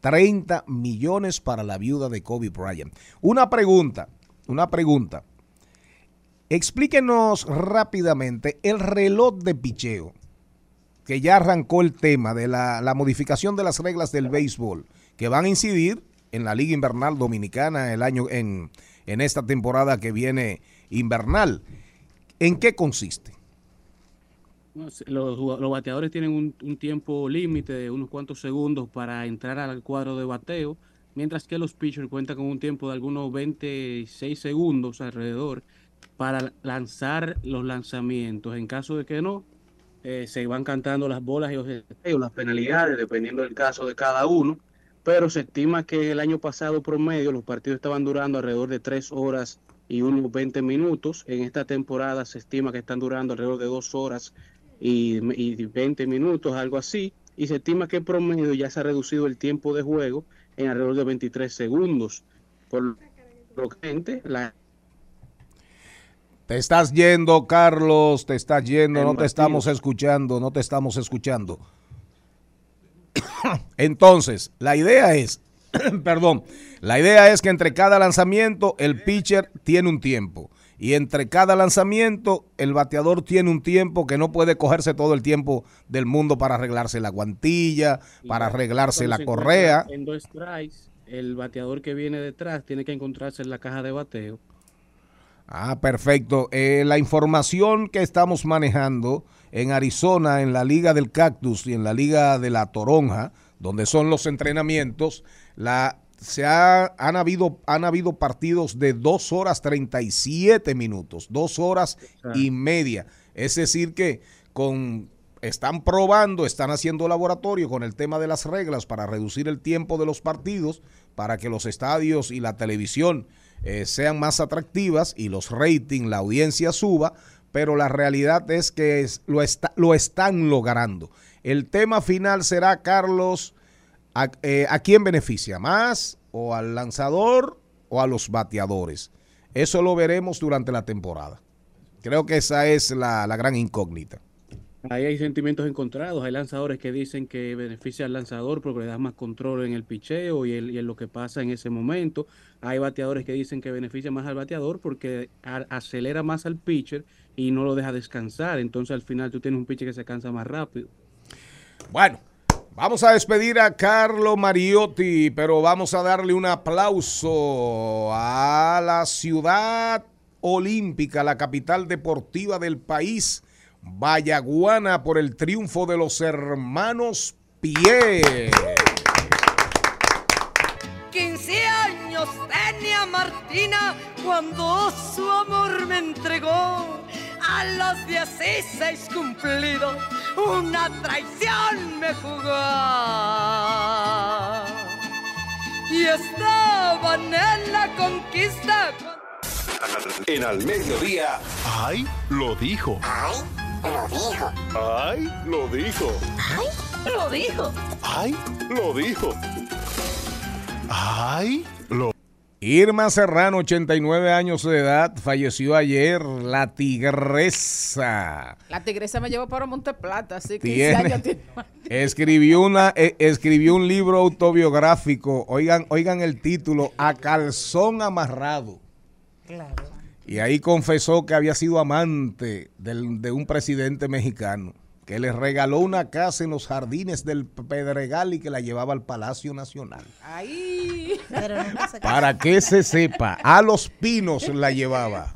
30 millones para la viuda de Kobe Bryant. Una pregunta, una pregunta. Explíquenos rápidamente el reloj de picheo, que ya arrancó el tema de la, la modificación de las reglas del béisbol, que van a incidir en la Liga Invernal Dominicana el año, en, en esta temporada que viene invernal. ¿En qué consiste? Los, bateadores tienen un, tiempo límite de unos cuantos segundos para entrar al cuadro de bateo, mientras que los pitchers cuentan con un tiempo de algunos 26 segundos alrededor para lanzar los lanzamientos. En caso de que no, eh, se van cantando las bolas y los las penalidades, dependiendo del caso de cada uno. Pero se estima que el año pasado promedio los partidos estaban durando alrededor de 3 horas y unos 20 minutos. En esta temporada se estima que están durando alrededor de 2 horas y, y 20 minutos, algo así. Y se estima que promedio ya se ha reducido el tiempo de juego en alrededor de 23 segundos. Por lo que gente, la Te estás yendo, Carlos, te estás yendo, no te estamos escuchando, no te estamos escuchando. Entonces, la idea es, perdón, la idea es que entre cada lanzamiento el pitcher tiene un tiempo y entre cada lanzamiento el bateador tiene un tiempo que no puede cogerse todo el tiempo del mundo para arreglarse la guantilla, para arreglarse la correa. En dos strikes, el bateador que viene detrás tiene que encontrarse en la caja de bateo. Ah, perfecto. Eh, la información que estamos manejando en Arizona, en la Liga del Cactus y en la Liga de la Toronja, donde son los entrenamientos, la, se ha- han, habido, han habido partidos de 2 horas 37 minutos, 2 horas y media. Es decir, que con están probando, están haciendo laboratorio con el tema de las reglas para reducir el tiempo de los partidos, para que los estadios y la televisión eh, sean más atractivas y los ratings, la audiencia suba, pero la realidad es que lo, está- lo están logrando. El tema final será, Carlos, ¿a, eh, ¿a quién beneficia? ¿Más o al lanzador o a los bateadores? Eso lo veremos durante la temporada. Creo que esa es la, la gran incógnita. Ahí hay sentimientos encontrados. Hay lanzadores que dicen que beneficia al lanzador porque le da más control en el picheo y, el- en lo que pasa en ese momento. Hay bateadores que dicen que beneficia más al bateador porque acelera más al pitcher y no lo deja descansar. Entonces al final tú tienes un pitcher que se cansa más rápido. Bueno, vamos a despedir a Carlo Mariotti, pero vamos a darle un aplauso a la ciudad olímpica, la capital deportiva del país. Vallaguana por el triunfo de los hermanos Pie. Cuando su amor me entregó. A los 16 cumplidos, una traición me jugó. Y estaban en la conquista. En al mediodía. ¡Ay! Lo dijo. ¡Ay! Lo dijo. ¡Ay! Lo dijo. ¡Ay! Lo dijo. ¡Ay! Lo dijo. ¡Ay! Irma Serrano, 89 años de edad, falleció ayer. La tigresa. La tigresa me llevó para Monteplata, así que Tiene- ese año tiene- Escribió, una, eh, escribió un libro autobiográfico. Oigan, oigan el título, A Calzón Amarrado. Y ahí confesó que había sido amante del- de un presidente mexicano, que le regaló una casa en los jardines del Pedregal y que la llevaba al Palacio Nacional. Ahí. Para que se sepa, a los pinos la llevaba.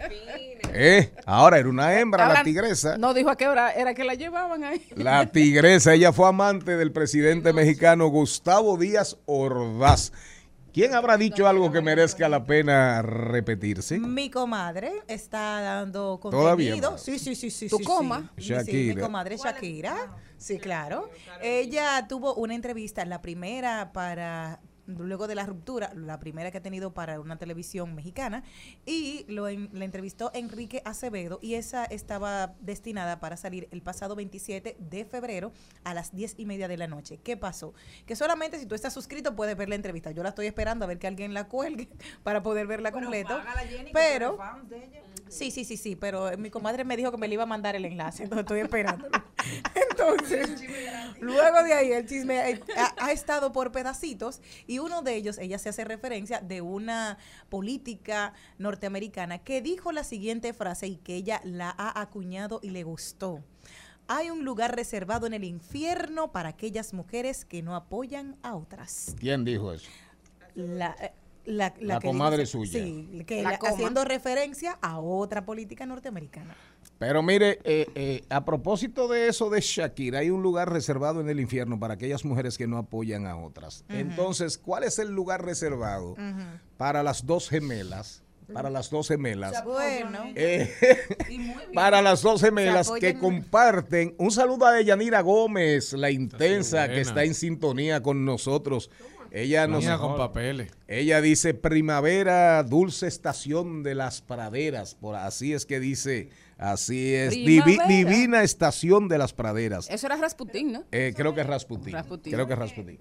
¿Eh? Ahora era una hembra, la Ahora, tigresa. No dijo a qué hora era que la llevaban ahí. La tigresa, ella fue amante del presidente mexicano Gustavo Díaz Ordaz. ¿Quién habrá dicho algo que merezca la pena repetirse? Mi comadre está dando Todavía, contenido. ma. Sí, sí, sí, sí. ¿Tu sí, coma? Sí, Sí, mi comadre Shakira. Sí, claro. Ella tuvo una entrevista, la primera para luego de la ruptura, la primera que ha tenido para una televisión mexicana, y lo en- la entrevistó Enrique Acevedo, y esa estaba destinada para salir el pasado 27 de febrero a las 10 y media de la noche. ¿Qué pasó? Que solamente si tú estás suscrito puedes ver la entrevista. Yo la estoy esperando a ver que alguien la cuelgue para poder verla completo. Pero, sí, sí, sí, sí, pero mi comadre me dijo que me le iba a mandar el enlace, entonces estoy esperando. Entonces, luego de ahí el chisme eh, ha, ha estado por pedacitos y uno de ellos, ella se hace referencia de una política norteamericana que dijo la siguiente frase y que ella la ha acuñado y le gustó. Hay un lugar reservado en el infierno para aquellas mujeres que no apoyan a otras. ¿Quién dijo eso? La, eh, la, La que comadre dice- suya. Sí, que La la- coma. haciendo referencia a otra política norteamericana. Pero mire, eh, eh, a propósito de eso de Shakira, hay un lugar reservado en el infierno para aquellas mujeres que no apoyan a otras. Entonces, ¿cuál es el lugar reservado para las dos gemelas? Para las dos gemelas. Bueno. Eh, para las dos gemelas que comparten. Un saludo a Yanira Gómez, la intensa, que está en sintonía con nosotros. Ella nos con papeles. ella dice primavera, dulce estación de las praderas. Por así es que dice, así es, divi- divina estación de las praderas. Eso era Rasputín, ¿no? Eh, creo que es Rasputín. Rasputín. Creo que es Rasputín.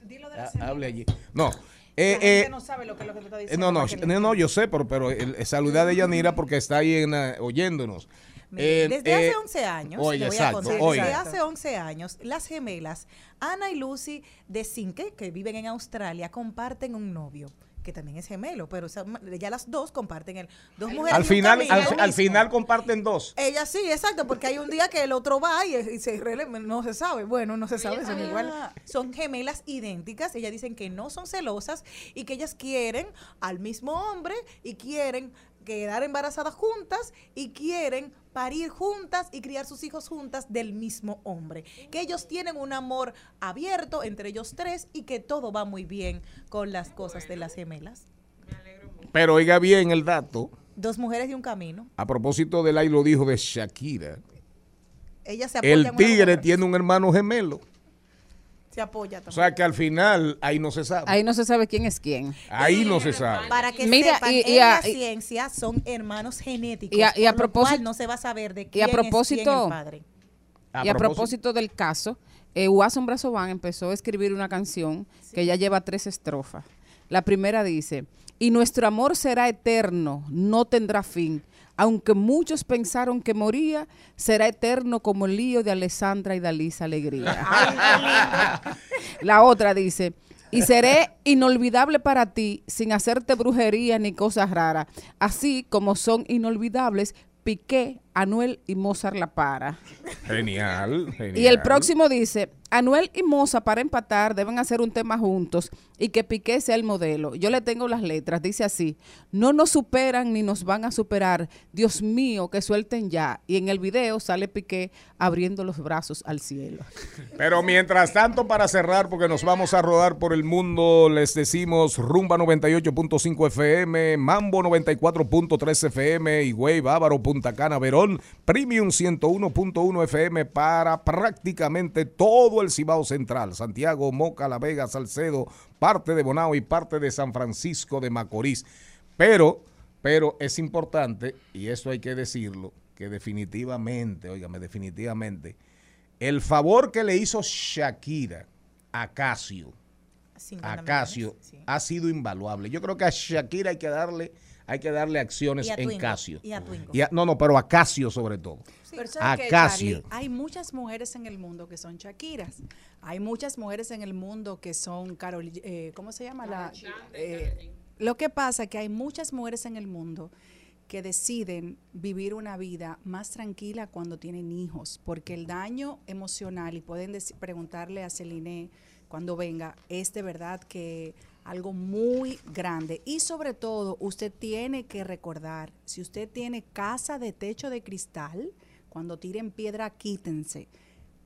Ha- Hable allí. No. eh, La gente eh, no sabe lo que, lo que tú estás eh, diciendo. no, no, no, no, yo sé, pero, pero el, el saludar de Yanira porque está ahí en, eh, oyéndonos. Mire, Eh, desde eh, hace 11 años, a exacto, contar, desde hace 11 años, las gemelas Ana y Lucy de Cinque, que viven en Australia, comparten un novio que también es gemelo, pero esa- ya las dos comparten el dos mujeres Al final, camino, al, final comparten dos. Ella sí, exacto, porque hay un día que el otro va y, y se no se sabe. Bueno, no se sabe, son igual. Son gemelas idénticas. Ellas dicen que no son celosas y que ellas quieren al mismo hombre y quieren quedar embarazadas juntas y quieren parir juntas y criar sus hijos juntas del mismo hombre. Que ellos tienen un amor abierto entre ellos tres y que todo va muy bien con las cosas de las gemelas. Pero oiga bien el dato. Dos mujeres y un camino. A propósito del ahí lo dijo de Shakira. Ellas se. El tigre tiene un hermano gemelo. Se apoya O también. sea que al final ahí no se sabe. Ahí no se sabe quién es quién. Ahí no se sabe. Para que Mira, sepan, y- y en a- la y- ciencia son hermanos genéticos. Y a- y propósito- no se va a saber de y quién a propósito- es quién el padre. A y a propósito- propósito del caso, eh, Watson Brazovan empezó a escribir una canción que ya lleva tres estrofas. La primera dice, y nuestro amor será eterno, no tendrá fin. Aunque muchos pensaron que moría, será eterno como el lío de Alessandra y Dalisa Alegría. La otra dice, y seré inolvidable para ti sin hacerte brujería ni cosas raras, así como son inolvidables Piqué, Anuel y Mozart la para. Genial, genial. Y el próximo dice, Anuel y Moza para empatar deben hacer un tema juntos y que Piqué sea el modelo. Yo le tengo las letras, dice así, no nos superan ni nos van a superar, Dios mío, que suelten ya. Y en el video sale Piqué abriendo los brazos al cielo. Pero mientras tanto, para cerrar, porque nos vamos a rodar por el mundo, les decimos Rumba 98.5 FM, Mambo 94.3 FM, Higüey, Bávaro, Punta Cana, Verón, Premium 101.1 FM para prácticamente todo el Cibao Central, Santiago, Moca, La Vega, Salcedo, parte de Bonao y parte de San Francisco de Macorís. Pero, pero es importante, y eso hay que decirlo, que definitivamente, óigame, definitivamente, el favor que le hizo Shakira a Casio, 50 a Casio, ha sido invaluable. Yo creo que a Shakira hay que darle, hay que darle acciones en Twingo, Casio. y a Twingo. Y a- no, no, pero a Casio sobre todo. Pero A ¿sabes qué, Casio. Charlie? Hay muchas mujeres en el mundo que son Shakiras. Hay muchas mujeres en el mundo que son Carol, eh, ¿cómo se llama la? eh, lo que pasa es que hay muchas mujeres en el mundo que deciden vivir una vida más tranquila cuando tienen hijos, porque el daño emocional, y pueden preguntarle a Celine cuando venga, es de verdad que algo muy grande. Y sobre todo, usted tiene que recordar, si usted tiene casa de techo de cristal, cuando tiren piedra, quítense.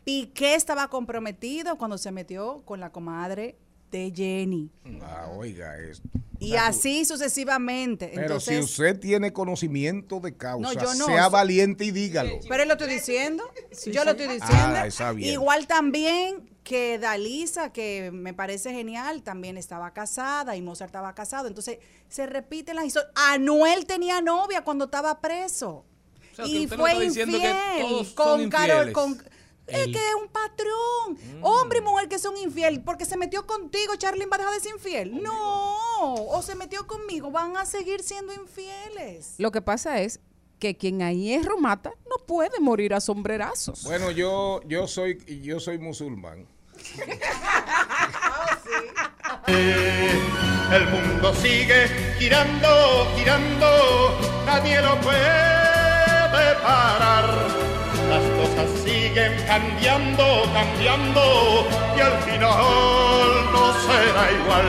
Piqué estaba comprometido cuando se metió con la comadre de Jenny. Ah, oiga esto. Y así sucesivamente. Pero Entonces, si usted tiene conocimiento de causa, No, yo no. sea valiente y dígalo. Pero él lo estoy diciendo. yo lo estoy Ah, diciendo. está bien. Igual también que Dalisa, que me parece genial, también estaba casada y Mozart estaba casado. Entonces, se repiten las historias. Anuel tenía novia cuando estaba preso. O sea, que y fue infiel con Carol. Con, es El- que es un patrón. Hombre y mujer que son infiel. Porque se metió contigo, Charlene va a dejar de ser infiel. No. O se metió conmigo, van a seguir siendo infieles. Lo que pasa es que quien a hierro mata no puede morir a sombrerazos. Bueno, yo, yo soy, yo soy musulmán. El mundo sigue girando, girando, nadie lo puede parar. Las cosas siguen cambiando, cambiando, y al final no será igual.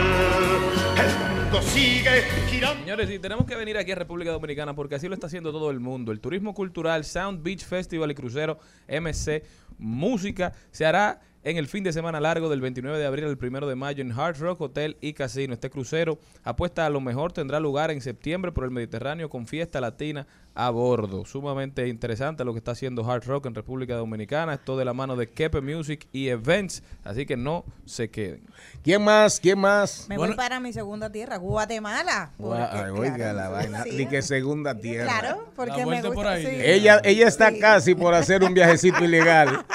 El mundo sigue girando. Señores, y tenemos que venir aquí a República Dominicana porque así lo está haciendo todo el mundo. El turismo cultural, Sound Beach Festival y Crucero MC Música se hará en el fin de semana largo del 29 de abril al 1 de mayo en Hard Rock Hotel y Casino. Este crucero apuesta a lo mejor tendrá lugar en septiembre por el Mediterráneo con fiesta latina a bordo. Sumamente interesante lo que está haciendo Hard Rock en República Dominicana. Esto de la mano de Kepe Music y Events, así que no se queden. ¿Quién más? ¿Quién más? Me voy para mi segunda tierra, Guatemala. porque, Gua- ay, oiga claro, la vaina. sí. Ni que segunda tierra. Claro, porque me gusta. sí. Ella, ella está casi por hacer un viajecito ilegal.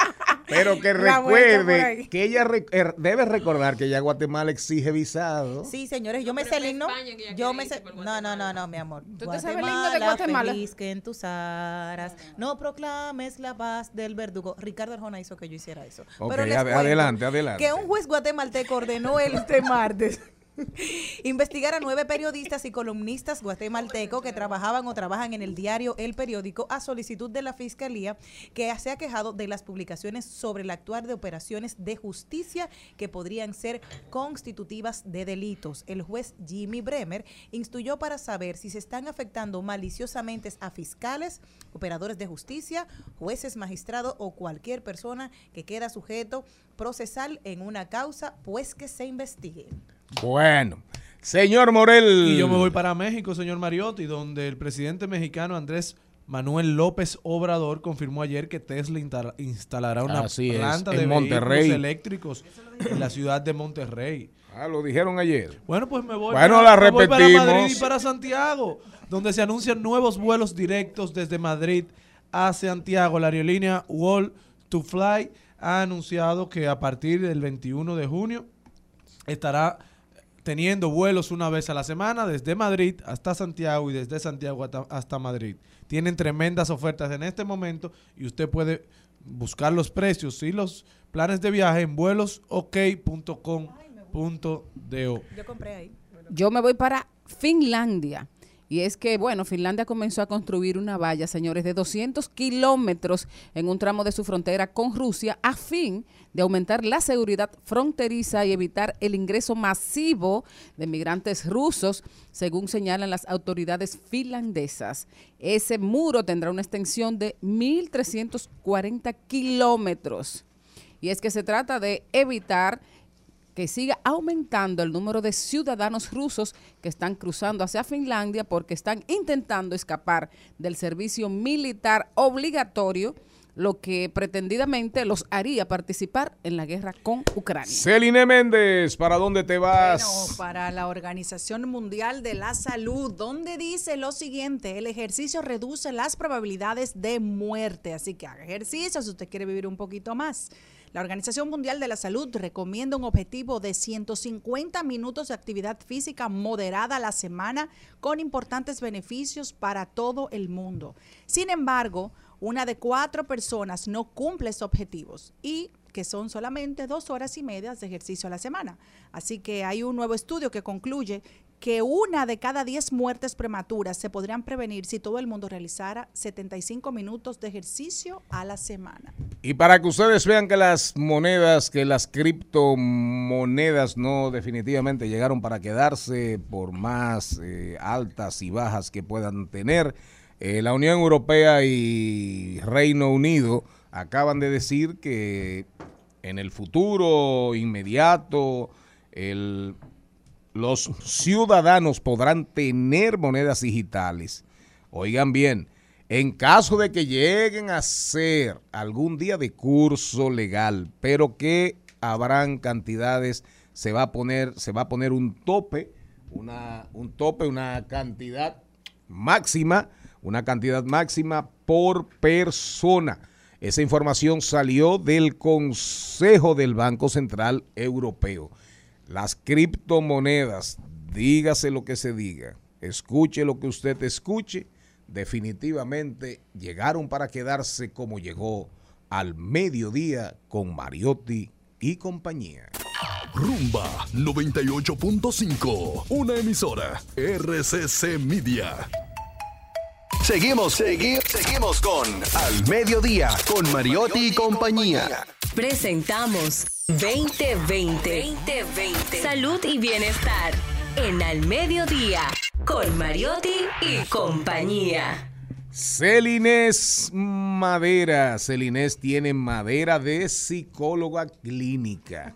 Pero que recuerde que ella re- er- debe recordar que ya Guatemala exige visado. Sí, señores, yo me sé el himno. Yo me sé. No, no, no, no, mi amor. ¿Tú te sabes el himno de Guatemala? feliz que en tus aras no proclames la paz del verdugo. Ricardo Arjona hizo que yo hiciera eso. Ok, Pero les cuento adelante, adelante. Que un juez guatemalteco ordenó el este martes investigar a nueve periodistas y columnistas guatemaltecos que trabajaban o trabajan en el diario El Periódico a solicitud de la Fiscalía que se ha quejado de las publicaciones sobre el actuar de operaciones de justicia que podrían ser constitutivas de delitos. El juez Jimmy Bremer instruyó para saber si se están afectando maliciosamente a fiscales, operadores de justicia, jueces, magistrados o cualquier persona que queda sujeto procesal en una causa, pues que se investigue. Bueno, señor Morel. Y yo me voy para México, señor Mariotti, donde el presidente mexicano Andrés Manuel López Obrador confirmó ayer que Tesla instala- instalará una Así es, planta en de Monterrey. vehículos eléctricos en la ciudad de Monterrey. Ah, lo dijeron ayer. Bueno, pues me voy, Bueno, para, la me voy para. Madrid y para Santiago, donde se anuncian nuevos vuelos directos desde Madrid a Santiago. La aerolínea Wall to Fly ha anunciado que a partir del 21 de junio estará teniendo vuelos una vez a la semana desde Madrid hasta Santiago y desde Santiago hasta, hasta Madrid. Tienen tremendas ofertas en este momento y usted puede buscar los precios y los planes de viaje en vuelosok.com.do. Yo compré ahí. Yo me voy para Finlandia. Y es que, bueno, Finlandia comenzó a construir una valla, señores, de 200 kilómetros en un tramo de su frontera con Rusia a fin de aumentar la seguridad fronteriza y evitar el ingreso masivo de migrantes rusos, según señalan las autoridades finlandesas. Ese muro tendrá una extensión de 1.340 kilómetros. Y es que se trata de evitar que siga aumentando el número de ciudadanos rusos que están cruzando hacia Finlandia porque están intentando escapar del servicio militar obligatorio, lo que pretendidamente los haría participar en la guerra con Ucrania. Celine Méndez, ¿para dónde te vas? Bueno, para la Organización Mundial de la Salud, donde dice lo siguiente, el ejercicio reduce las probabilidades de muerte, así que haga ejercicio si usted quiere vivir un poquito más. La Organización Mundial de la Salud recomienda un objetivo de 150 minutos de actividad física moderada a la semana con importantes beneficios para todo el mundo. Sin embargo, una de cuatro personas no cumple esos objetivos y que son solamente dos horas y media de ejercicio a la semana. Así que hay un nuevo estudio que concluye que una de cada diez muertes prematuras se podrían prevenir si todo el mundo realizara 75 minutos de ejercicio a la semana. Y para que ustedes vean que las monedas, que las criptomonedas no definitivamente llegaron para quedarse por más eh, altas y bajas que puedan tener, eh, la Unión Europea y Reino Unido acaban de decir que en el futuro inmediato el los ciudadanos podrán tener monedas digitales. Oigan bien, en caso de que lleguen a ser algún día de curso legal, pero que habrán cantidades, se va a poner, se va a poner un tope, una, un tope, una cantidad máxima, una cantidad máxima por persona. Esa información salió del Consejo del Banco Central Europeo. Las criptomonedas, dígase lo que se diga, escuche lo que usted escuche, definitivamente llegaron para quedarse como llegó al mediodía con Mariotti y compañía. Rumba 98.5, una emisora RCC Media. Seguimos, seguimos, seguimos con Al Mediodía con Mariotti y compañía. Presentamos 2020. 2020. Salud y bienestar. En Al Mediodía. Con Mariotti y compañía. Celines Madera. Celines tiene madera de psicóloga clínica.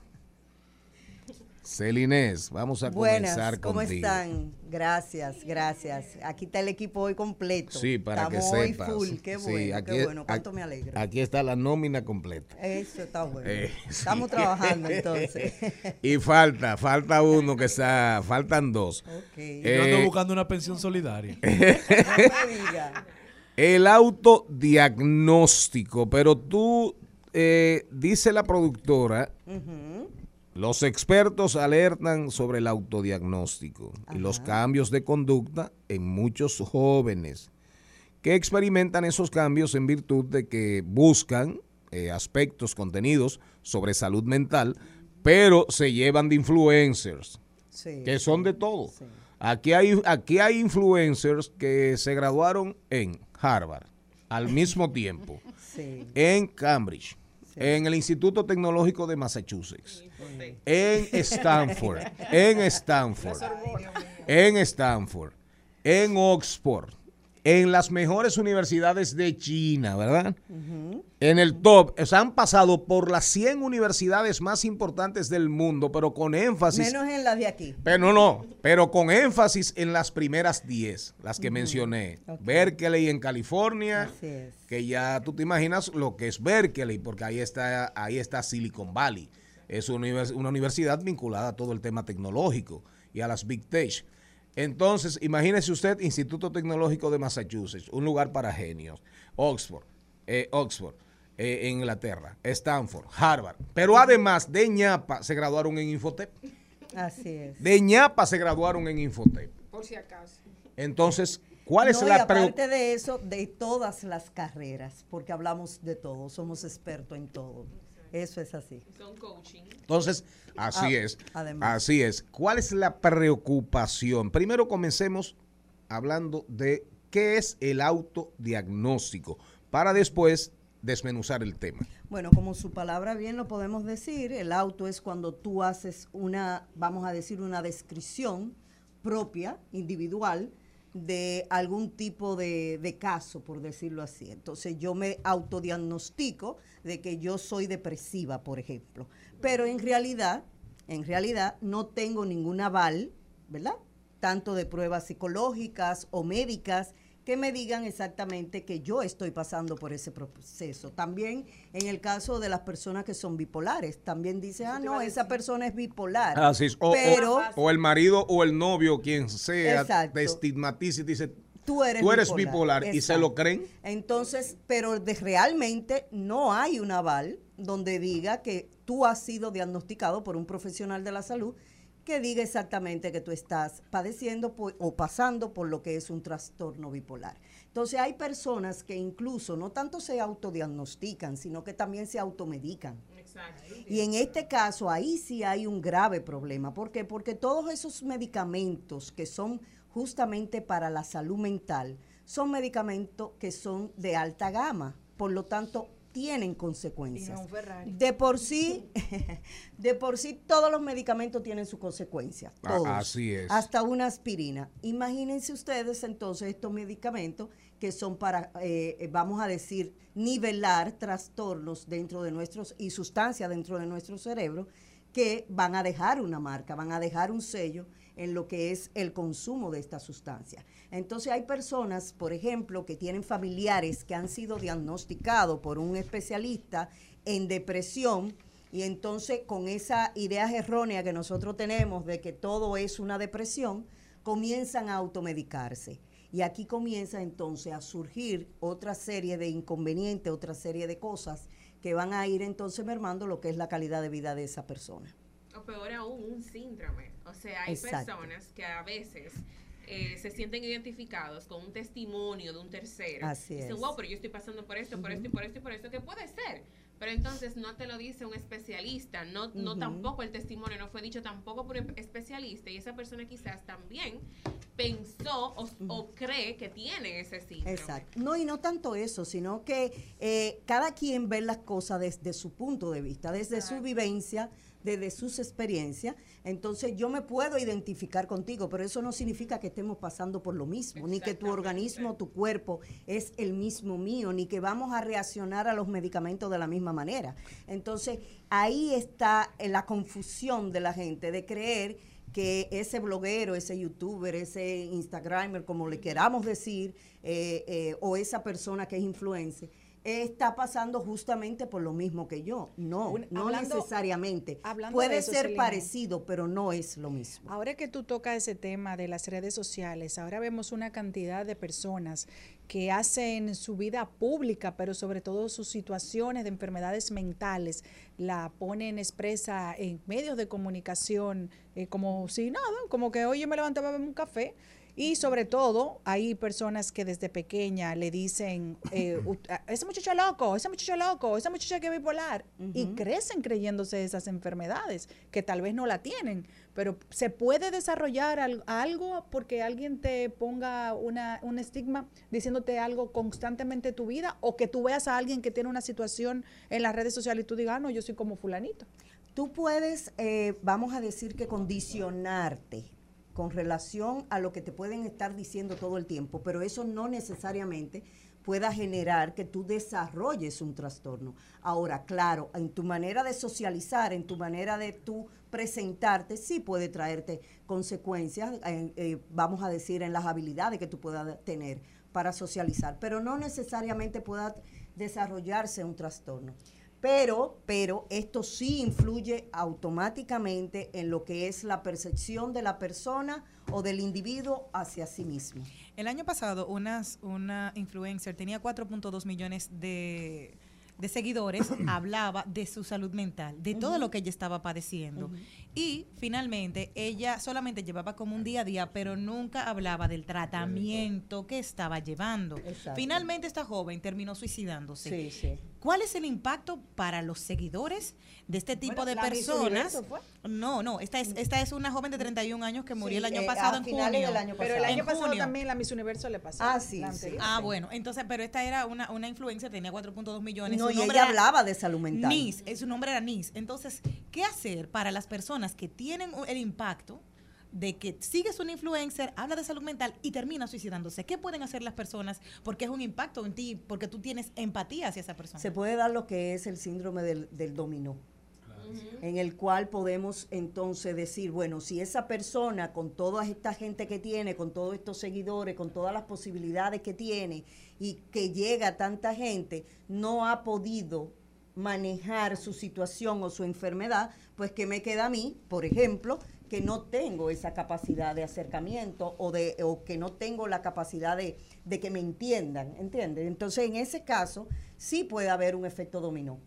Celines, vamos a Buenas, comenzar ¿cómo contigo. están? Gracias, gracias. Aquí está el equipo hoy completo. Sí, para Estamos que hoy sepas. full, qué Sí, bueno, aquí- qué bueno. Cuánto aquí- me alegra. Aquí está la nómina completa. Eso está bueno. Eh, Estamos sí. trabajando entonces. y falta, falta uno que está, faltan dos. Yo ando Eh, buscando una pensión solidaria. El autodiagnóstico, pero tú, eh, dice la productora, los expertos alertan sobre el autodiagnóstico y los cambios de conducta en muchos jóvenes que experimentan esos cambios en virtud de que buscan eh, aspectos, contenidos sobre salud mental, pero se llevan de influencers, Sí, que son de todo. Aquí hay, aquí hay influencers que se graduaron en Harvard al mismo tiempo, Sí. en Cambridge, en el Instituto Tecnológico de Massachusetts, en Stanford, en Stanford, en Stanford, en Oxford, en las mejores universidades de China, ¿verdad? En el top, o sea, han pasado por las 100 universidades más importantes del mundo, pero con énfasis Menos en las de aquí. pero no, no, pero con énfasis en las primeras 10, las que mencioné. Berkeley en California, Así es. que ya tú te imaginas lo que es Berkeley, porque ahí está, ahí está Silicon Valley. Es una, univers- una universidad vinculada a todo el tema tecnológico y a las Big Tech. Entonces, imagínese usted, Instituto Tecnológico de Massachusetts, un lugar para genios. Oxford, eh, Oxford, eh, en Inglaterra, Stanford, Harvard. Pero además de ñapa se graduaron en Infotep. Así es. De ñapa se graduaron en Infotep. Por si acaso. Entonces, ¿cuál es No, y la preocupación? aparte de eso, de todas las carreras, porque hablamos de todo, somos expertos en todo. Eso es así. Son coaching. Entonces, así Ah, es. además. Así es. ¿Cuál es la preocupación? Primero comencemos hablando de qué es el autodiagnóstico para después desmenuzar el tema. Bueno, como su palabra bien lo podemos decir, el auto es cuando tú haces una, vamos a decir, una descripción propia, individual, de algún tipo de, de caso, por decirlo así. Entonces yo me autodiagnostico de que yo soy depresiva, por ejemplo. Pero en realidad, en realidad no tengo ningún aval, ¿verdad? Tanto de pruebas psicológicas o médicas que me digan exactamente que yo estoy pasando por ese proceso. También en el caso de las personas que son bipolares, también dice, ah, no, esa persona es bipolar. Así es. O, o- pero o el marido o el novio, quien sea, Exacto. te estigmatiza y dice, tú eres, tú eres bipolar, y se lo creen. Entonces, pero de, realmente no hay un aval donde diga que tú has sido diagnosticado por un profesional de la salud que diga exactamente que tú estás padeciendo por- o pasando por lo que es un trastorno bipolar. Entonces hay personas que incluso no tanto se autodiagnostican, sino que también se automedican. Exacto. Y en este caso, ahí sí hay un grave problema. ¿Por qué? Porque todos esos medicamentos que son justamente para la salud mental son medicamentos que son de alta gama. Por lo tanto, tienen consecuencias. De por sí, de por sí, todos los medicamentos tienen sus consecuencias. A- Todos. así es. Hasta una aspirina. Imagínense ustedes entonces estos medicamentos que son para, eh, eh, vamos a decir, nivelar trastornos dentro de nuestros y sustancias dentro de nuestro cerebro que van a dejar una marca, van a dejar un sello en lo que es el consumo de esta sustancia. Entonces hay personas, por ejemplo, que tienen familiares que han sido diagnosticados por un especialista en depresión y entonces con esa idea errónea que nosotros tenemos de que todo es una depresión, comienzan a automedicarse. Y aquí comienza entonces a surgir otra serie de inconvenientes, otra serie de cosas que van a ir entonces mermando lo que es la calidad de vida de esa persona. O peor aún, un síndrome. O sea, hay Exacto. personas que a veces eh, se sienten identificados con un testimonio de un tercero. Así Dicen, es. wow, pero yo estoy pasando por esto, por Ujú. esto y por esto y por esto, que puede ser. Pero entonces no te lo dice un especialista, no, no Ujú. tampoco el testimonio no fue dicho tampoco por un especialista y esa persona quizás también pensó o, o cree que tiene ese síndrome. Exacto. No, y no tanto eso, sino que eh, cada quien ve las cosas desde su punto de vista, desde su vivencia, desde sus experiencias. Entonces yo me puedo identificar contigo, pero eso no significa que estemos pasando por lo mismo, ni que tu organismo, tu cuerpo es el mismo mío, ni que vamos a reaccionar a los medicamentos de la misma manera. Entonces ahí está eh, la confusión de la gente de creer que ese bloguero, ese youtuber, ese instagramer, como le queramos decir, eh, eh, o esa persona que es influencer, está pasando justamente por lo mismo que yo. No, Un- no hablando- necesariamente. hablando Puede eso, ser parecido, pero no es lo mismo. Ahora que tú tocas ese tema de las redes sociales, ahora vemos una cantidad de personas que hacen su vida pública, pero sobre todo sus situaciones de enfermedades mentales, la ponen expresa en medios de comunicación, eh, como si nada, como que yo me levanté a beber un café. Y sobre todo, hay personas que desde pequeña le dicen, eh, "Ut- a- ese muchacho loco, ese muchacho loco, esa muchacha que es bipolar. Y crecen creyéndose esas enfermedades, que tal vez no la tienen, pero se puede desarrollar al- algo porque alguien te ponga una, un estigma diciéndote algo constantemente en tu vida o que tú veas a alguien que tiene una situación en las redes sociales y tú digas, ah, no, yo soy como fulanito. Tú puedes, eh, vamos a decir que condicionarte con relación a lo que te pueden estar diciendo todo el tiempo, pero eso no necesariamente pueda generar que tú desarrolles un trastorno. Ahora, claro, en tu manera de socializar, en tu manera de tú presentarte, sí puede traerte consecuencias, eh, vamos a decir, en las habilidades que tú puedas tener para socializar, pero no necesariamente pueda desarrollarse un trastorno. Pero, pero esto sí influye automáticamente en lo que es la percepción de la persona o del individuo hacia sí mismo. El año pasado unas, una influencer tenía 4.2 millones de, de seguidores, hablaba de su salud mental, de todo lo que ella estaba padeciendo. Y finalmente ella solamente llevaba como un día a día, pero nunca hablaba del tratamiento que estaba llevando. Exacto. Finalmente esta joven terminó suicidándose. Sí, sí. ¿Cuál es el impacto para los seguidores de este tipo Bueno, de personas? Fue. No, no, esta es, esta es una joven de 31 años que murió Sí, el año eh, pasado a en finales junio. del año Pero el pasado. año En pasado junio. también la Miss Universo le pasó. Ah, sí, anterior. Ah, bueno, entonces, pero esta era una, una influencer, tenía 4.2 millones. No, su y nombre ella era hablaba de salud mental. Nis, eh, su nombre era Nis. Entonces, ¿qué hacer para las personas que tienen el impacto de que sigues un influencer, habla de salud mental y termina suicidándose? ¿Qué pueden hacer las personas? Porque es un impacto en ti, porque tú tienes empatía hacia esa persona. Se puede dar lo que es el síndrome del, del dominó, en el cual podemos entonces decir, bueno, si esa persona con toda esta gente que tiene, con todos estos seguidores, con todas las posibilidades que tiene y que llega a tanta gente, no ha podido manejar su situación o su enfermedad, pues que me queda a mí, por ejemplo, que no tengo esa capacidad de acercamiento o de o que no tengo la capacidad de, de que me entiendan, ¿entiendes? Entonces, en ese caso, sí puede haber un efecto dominó,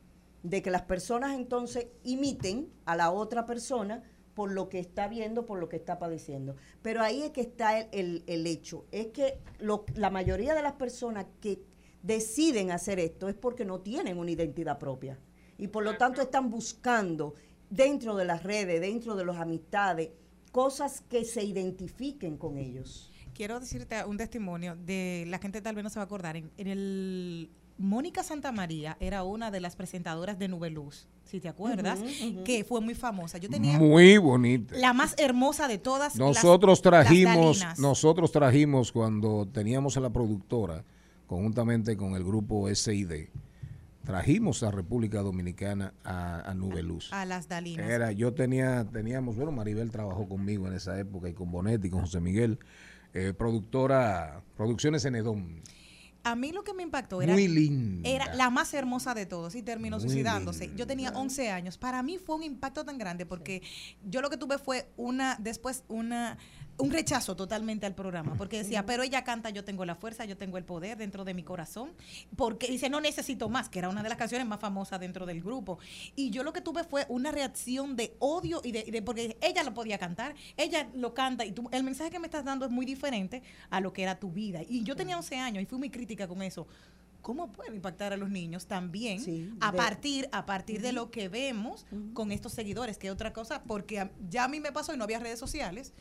de que las personas entonces imiten a la otra persona por lo que está viendo, por lo que está padeciendo. Pero ahí es que está el, el- el hecho, es que lo- la mayoría de las personas que deciden hacer esto es porque no tienen una identidad propia y por lo tanto están buscando dentro de las redes, dentro de las amistades, cosas que se identifiquen con ellos. Quiero decirte un testimonio de la gente tal vez no se va a acordar. En, en el Mónica Santa María era una de las presentadoras de Nube Luz, si te acuerdas, que fue muy famosa. Yo tenía Muy bonita. la más hermosa de todas. Nosotros las trajimos, nosotros trajimos cuando teníamos a la productora, conjuntamente con el grupo SID, trajimos a República Dominicana a, a Nube Luz. a las Dalinas. Era, yo tenía, teníamos, bueno, Maribel trabajó conmigo en esa época y con Bonetti, y con José Miguel, eh, productora, Producciones Enedón. A mí lo que me impactó era, Muy linda. era la más hermosa de todos y terminó Muy suicidándose. Yo tenía 11 años. Para mí fue un impacto tan grande porque yo lo que tuve fue una, después una, un rechazo totalmente al programa porque decía, pero ella canta, yo tengo la fuerza, yo tengo el poder dentro de mi corazón. Porque dice, no necesito más, que era una de las canciones más famosas dentro del grupo. Y yo lo que tuve fue una reacción de odio y de, y de- porque ella lo podía cantar, ella lo canta y tú, el mensaje que me estás dando es muy diferente a lo que era tu vida. Y yo tenía 11 años y fui muy crítica con eso. ¿Cómo puede impactar a los niños también a de- partir a partir de lo que vemos con estos seguidores, que otra cosa? Porque ya a mí me pasó y no había redes sociales.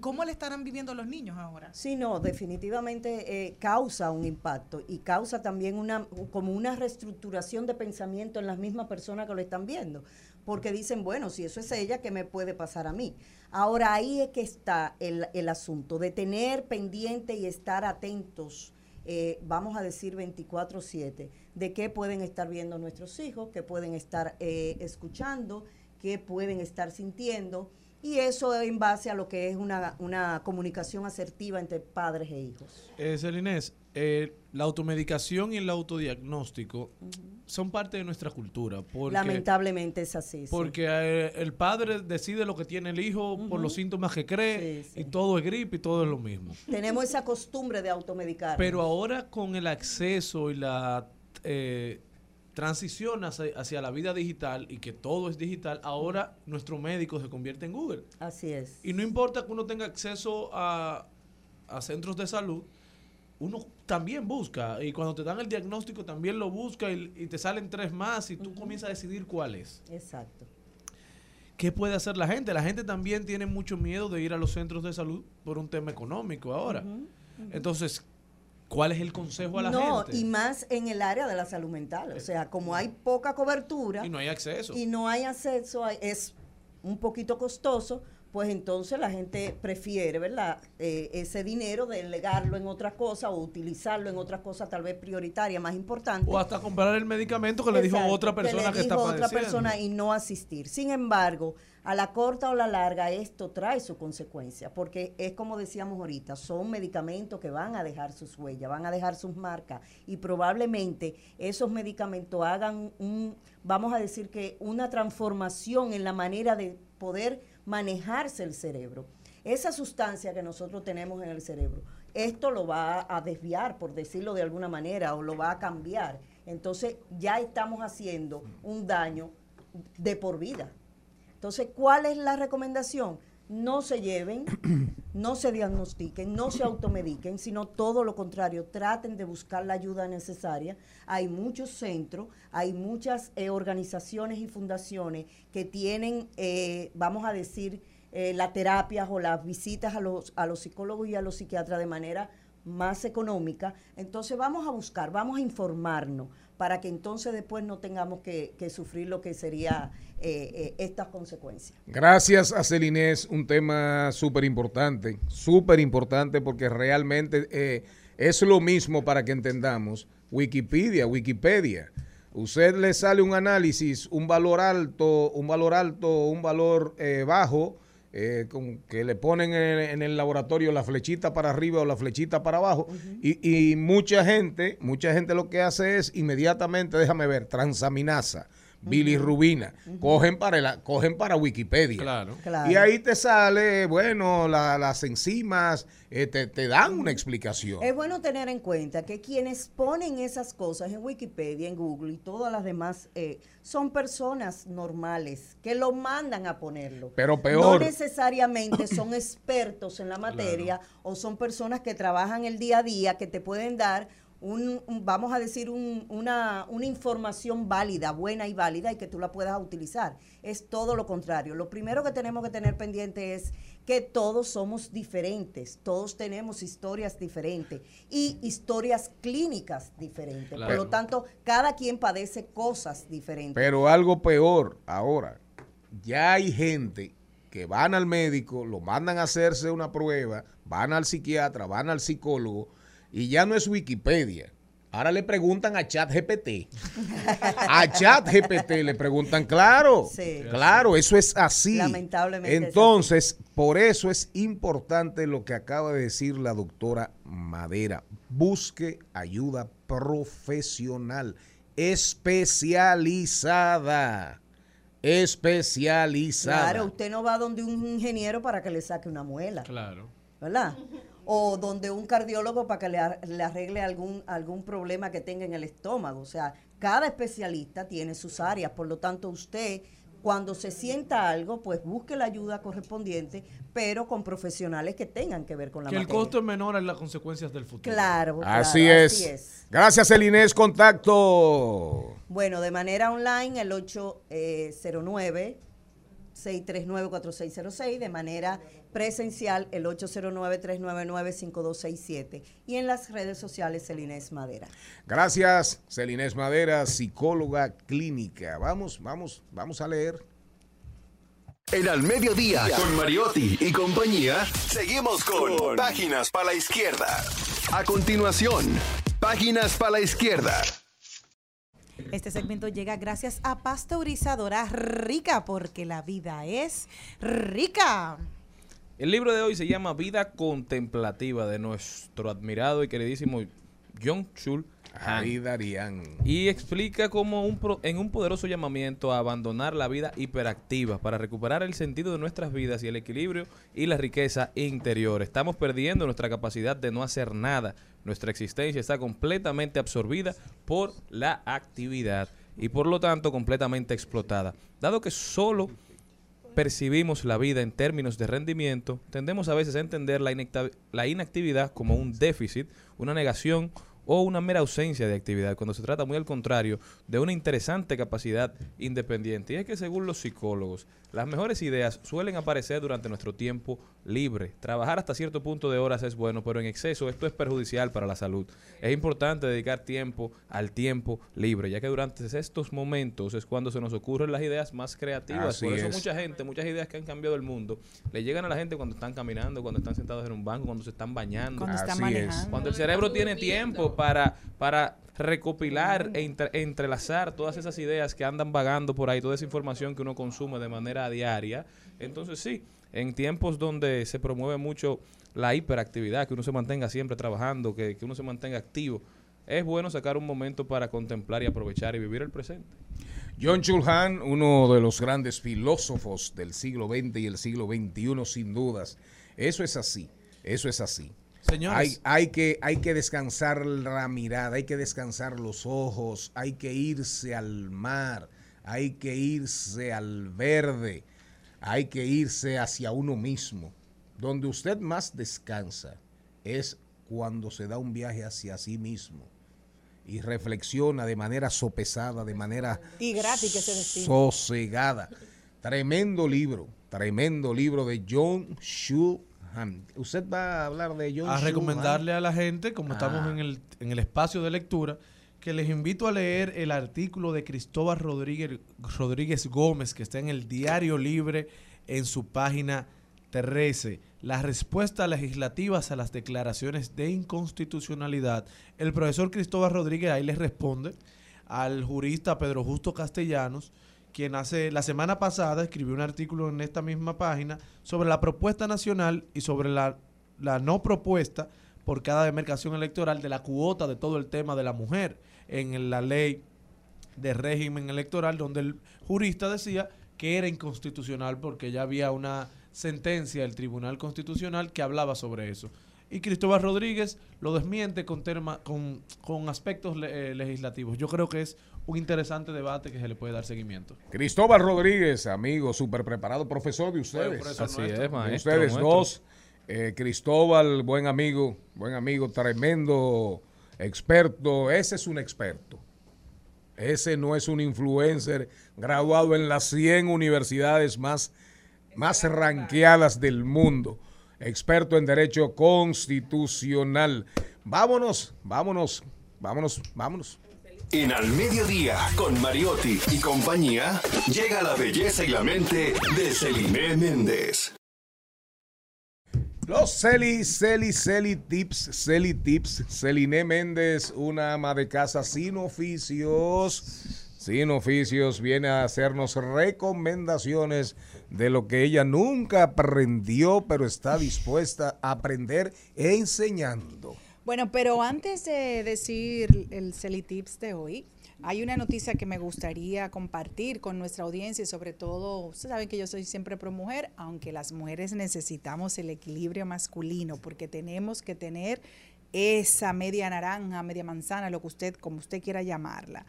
¿Cómo le estarán viviendo los niños ahora? Sí, no, definitivamente eh, causa un impacto y causa también una como una reestructuración de pensamiento en las mismas personas que lo están viendo, porque dicen, bueno, si eso es ella, ¿qué me puede pasar a mí? Ahora ahí es que está el, el asunto, de tener pendiente y estar atentos, eh, vamos a decir 24/7, de qué pueden estar viendo nuestros hijos, qué pueden estar eh, escuchando, qué pueden estar sintiendo. Y eso en base a lo que es una, una comunicación asertiva entre padres e hijos. Eh, Celinés, eh, la automedicación y el autodiagnóstico son parte de nuestra cultura. Porque, Lamentablemente es así. sí. Porque eh, el padre decide lo que tiene el hijo por los síntomas que cree y todo es gripe y todo es lo mismo. Tenemos esa costumbre de automedicar. Pero ahora con el acceso y la eh, transición hacia, la vida digital y que todo es digital, ahora nuestro médico se convierte en Google. Así es. Y no importa que uno tenga acceso a, a centros de salud, uno también busca. Y cuando te dan el diagnóstico también lo busca y, y te salen tres más y tú comienzas a decidir cuál es. Exacto. ¿Qué puede hacer la gente? La gente también tiene mucho miedo de ir a los centros de salud por un tema económico ahora. Entonces, ¿cuál es el consejo a la no, gente? y más en el área de la salud mental. O sea, como hay poca cobertura Y no hay acceso. y no hay acceso, es un poquito costoso, pues entonces la gente prefiere, ¿verdad? Eh, ese dinero delegarlo en otra cosa o utilizarlo en otra cosa tal vez prioritaria, más importante. O hasta comprar el medicamento que le dijo otra persona le que, está dijo otra padeciendo. persona y no asistir. Sin embargo, a la corta o la larga esto trae su consecuencia, porque es como decíamos ahorita, son medicamentos que van a dejar sus huellas, van a dejar sus marcas y probablemente esos medicamentos hagan un, vamos a decir que una transformación en la manera de poder manejarse el cerebro. Esa sustancia que nosotros tenemos en el cerebro, esto lo va a desviar, por decirlo de alguna manera, o lo va a cambiar. Entonces ya estamos haciendo un daño de por vida. Entonces, ¿cuál es la recomendación? no se lleven, no se diagnostiquen, no se automediquen, sino todo lo contrario, traten de buscar la ayuda necesaria. Hay muchos centros, hay muchas eh, organizaciones y fundaciones que tienen, eh, vamos a decir, eh, las terapias o las visitas a los, a los psicólogos y a los psiquiatras de manera más económica. Entonces vamos a buscar, vamos a informarnos para que entonces después no tengamos que, sufrir lo que sería eh, eh, estas consecuencias. Gracias a Celinés, un tema súper importante, súper importante porque realmente eh, es lo mismo para que entendamos. Wikipedia, Wikipedia. Usted le sale un análisis, un valor alto, un valor alto, un valor bajo, eh, con, que le ponen en, en el laboratorio la flechita para arriba o la flechita para abajo. y, y mucha gente, mucha gente lo que hace es inmediatamente, déjame ver, transaminasa, bilirrubina, cogen para el- cogen para Wikipedia. Claro. Claro. Y ahí te sale, bueno, la- las enzimas, eh, te, te dan una explicación. Es bueno tener en cuenta que quienes ponen esas cosas en Wikipedia, en Google y todas las demás eh, son personas normales que lo mandan a ponerlo. Pero No peor. necesariamente son expertos en la materia o son personas que trabajan el día a día que te pueden dar un, un- vamos a decir, un- una, una información válida, buena y válida y que tú la puedas utilizar. Es todo lo contrario. Lo primero que tenemos que tener pendiente es que todos somos diferentes, todos tenemos historias diferentes y historias clínicas diferentes. Por lo tanto, cada quien padece cosas diferentes. Pero algo peor, ahora, ya hay gente que van al médico, lo mandan a hacerse una prueba, van al psiquiatra, van al psicólogo, y ya no es Wikipedia. Ahora le preguntan a ChatGPT. A ChatGPT le preguntan, claro, Sí. claro, eso es así. Lamentablemente es Entonces, por eso es importante lo que acaba de decir la doctora Madera. Busque ayuda profesional, especializada. Especializada. Claro, usted no va donde un ingeniero para que le saque una muela. Claro. ¿verdad? O donde un cardiólogo para que le, ar- le arregle algún, algún problema que tenga en el estómago. O sea, cada especialista tiene sus áreas, por lo tanto usted cuando se sienta algo, pues busque la ayuda correspondiente, pero con profesionales que tengan que ver con la Que el materia. costo es menor en las consecuencias del futuro. Claro, claro, Así es. Gracias, Elinés. Contacto. Bueno, de manera online el 809 639-4606, de manera presencial el 809-399-5267 y en las redes sociales Celinés Madera. Gracias, Celinés Madera, psicóloga clínica. Vamos, vamos, vamos a leer. En Al Mediodía, con Mariotti y compañía, seguimos con Páginas para la Izquierda. A continuación, Páginas para la Izquierda. Este segmento llega gracias a Pasteurizadora Rica, porque la vida es rica. El libro de hoy se llama Vida Contemplativa de nuestro admirado y queridísimo John Chul Han. Ahí Darían. Y explica cómo un pro- en un poderoso llamamiento a abandonar la vida hiperactiva para recuperar el sentido de nuestras vidas y el equilibrio y la riqueza interior. Estamos perdiendo nuestra capacidad de no hacer nada. Nuestra existencia está completamente absorbida por la actividad y por lo tanto completamente explotada. Dado que solo percibimos la vida en términos de rendimiento, tendemos a veces a entender la, la inactividad como un déficit, una negación o una mera ausencia de actividad, cuando se trata muy al contrario de una interesante capacidad independiente. Y es que según los psicólogos, las mejores ideas suelen aparecer durante nuestro tiempo libre. Trabajar hasta cierto punto de horas es bueno, pero en exceso esto es perjudicial para la salud. Es importante dedicar tiempo al tiempo libre, ya que durante estos momentos es cuando se nos ocurren las ideas más creativas. Así Por eso es. mucha gente, muchas ideas que han cambiado el mundo, le llegan a la gente cuando están caminando, cuando están sentados en un banco, cuando se están bañando. Cuando están Así es. manejando. Cuando el cerebro tiene tiempo para, para recopilar e entrelazar todas esas ideas que andan vagando por ahí, toda esa información que uno consume de manera diaria. Entonces sí, en tiempos donde se promueve mucho la hiperactividad, que uno se mantenga siempre trabajando, que, que uno se mantenga activo, es bueno sacar un momento para contemplar y aprovechar y vivir el presente. John Chulhan, uno de los grandes filósofos del siglo XX y el siglo XXI, sin dudas. Eso es así, eso es así. Señores. Hay, hay, que, hay que descansar la mirada, hay que descansar los ojos, hay que irse al mar, hay que irse al verde, hay que irse hacia uno mismo. Donde usted más descansa es cuando se da un viaje hacia sí mismo y reflexiona de manera sopesada, de manera Y gratis que se destino. sosegada. Tremendo libro, tremendo libro de John Shuham. Usted va a hablar de John a recomendarle a la gente, como Ah. estamos en el, en el espacio de lectura, que les invito a leer el artículo de Cristóbal Rodríguez, Rodríguez Gómez, que está en el Diario Libre en su página 13. Las respuestas legislativas a las declaraciones de inconstitucionalidad. El profesor Cristóbal Rodríguez ahí les responde al jurista Pedro Justo Castellanos, quien hace la semana pasada escribió un artículo en esta misma página sobre la propuesta nacional y sobre la, la no propuesta por cada demarcación electoral de la cuota de todo el tema de la mujer en la ley de régimen electoral, donde el jurista decía que era inconstitucional porque ya había una sentencia del Tribunal Constitucional que hablaba sobre eso. Y Cristóbal Rodríguez lo desmiente con, terma- con, con aspectos eh, legislativos. Yo creo que es un interesante debate que se le puede dar seguimiento. Cristóbal Rodríguez, amigo, súper preparado, profesor de ustedes. Bueno, profesor Así nuestro. es, De maestro. ustedes nuestro. dos. Eh, Cristóbal, buen amigo, buen amigo, tremendo experto. Ese es un experto. Ese no es un influencer graduado en las 100 universidades más, más ranqueadas del mundo. Experto en derecho constitucional. Vámonos, vámonos, vámonos, vámonos. En Al Mediodía, con Mariotti y compañía, llega la belleza y la mente de Celine Méndez. Los Celi, Celi, Celi Tips, Celi Tips, Celine Méndez, una ama de casa sin oficios, sin oficios, viene a hacernos recomendaciones de lo que ella nunca aprendió, pero está dispuesta a aprender enseñando. Bueno, pero antes de decir el Celitips de hoy, hay una noticia que me gustaría compartir con nuestra audiencia y sobre todo, ustedes saben que yo soy siempre pro mujer, aunque las mujeres necesitamos el equilibrio masculino porque tenemos que tener esa media naranja, media manzana, lo que usted, como usted quiera llamarla.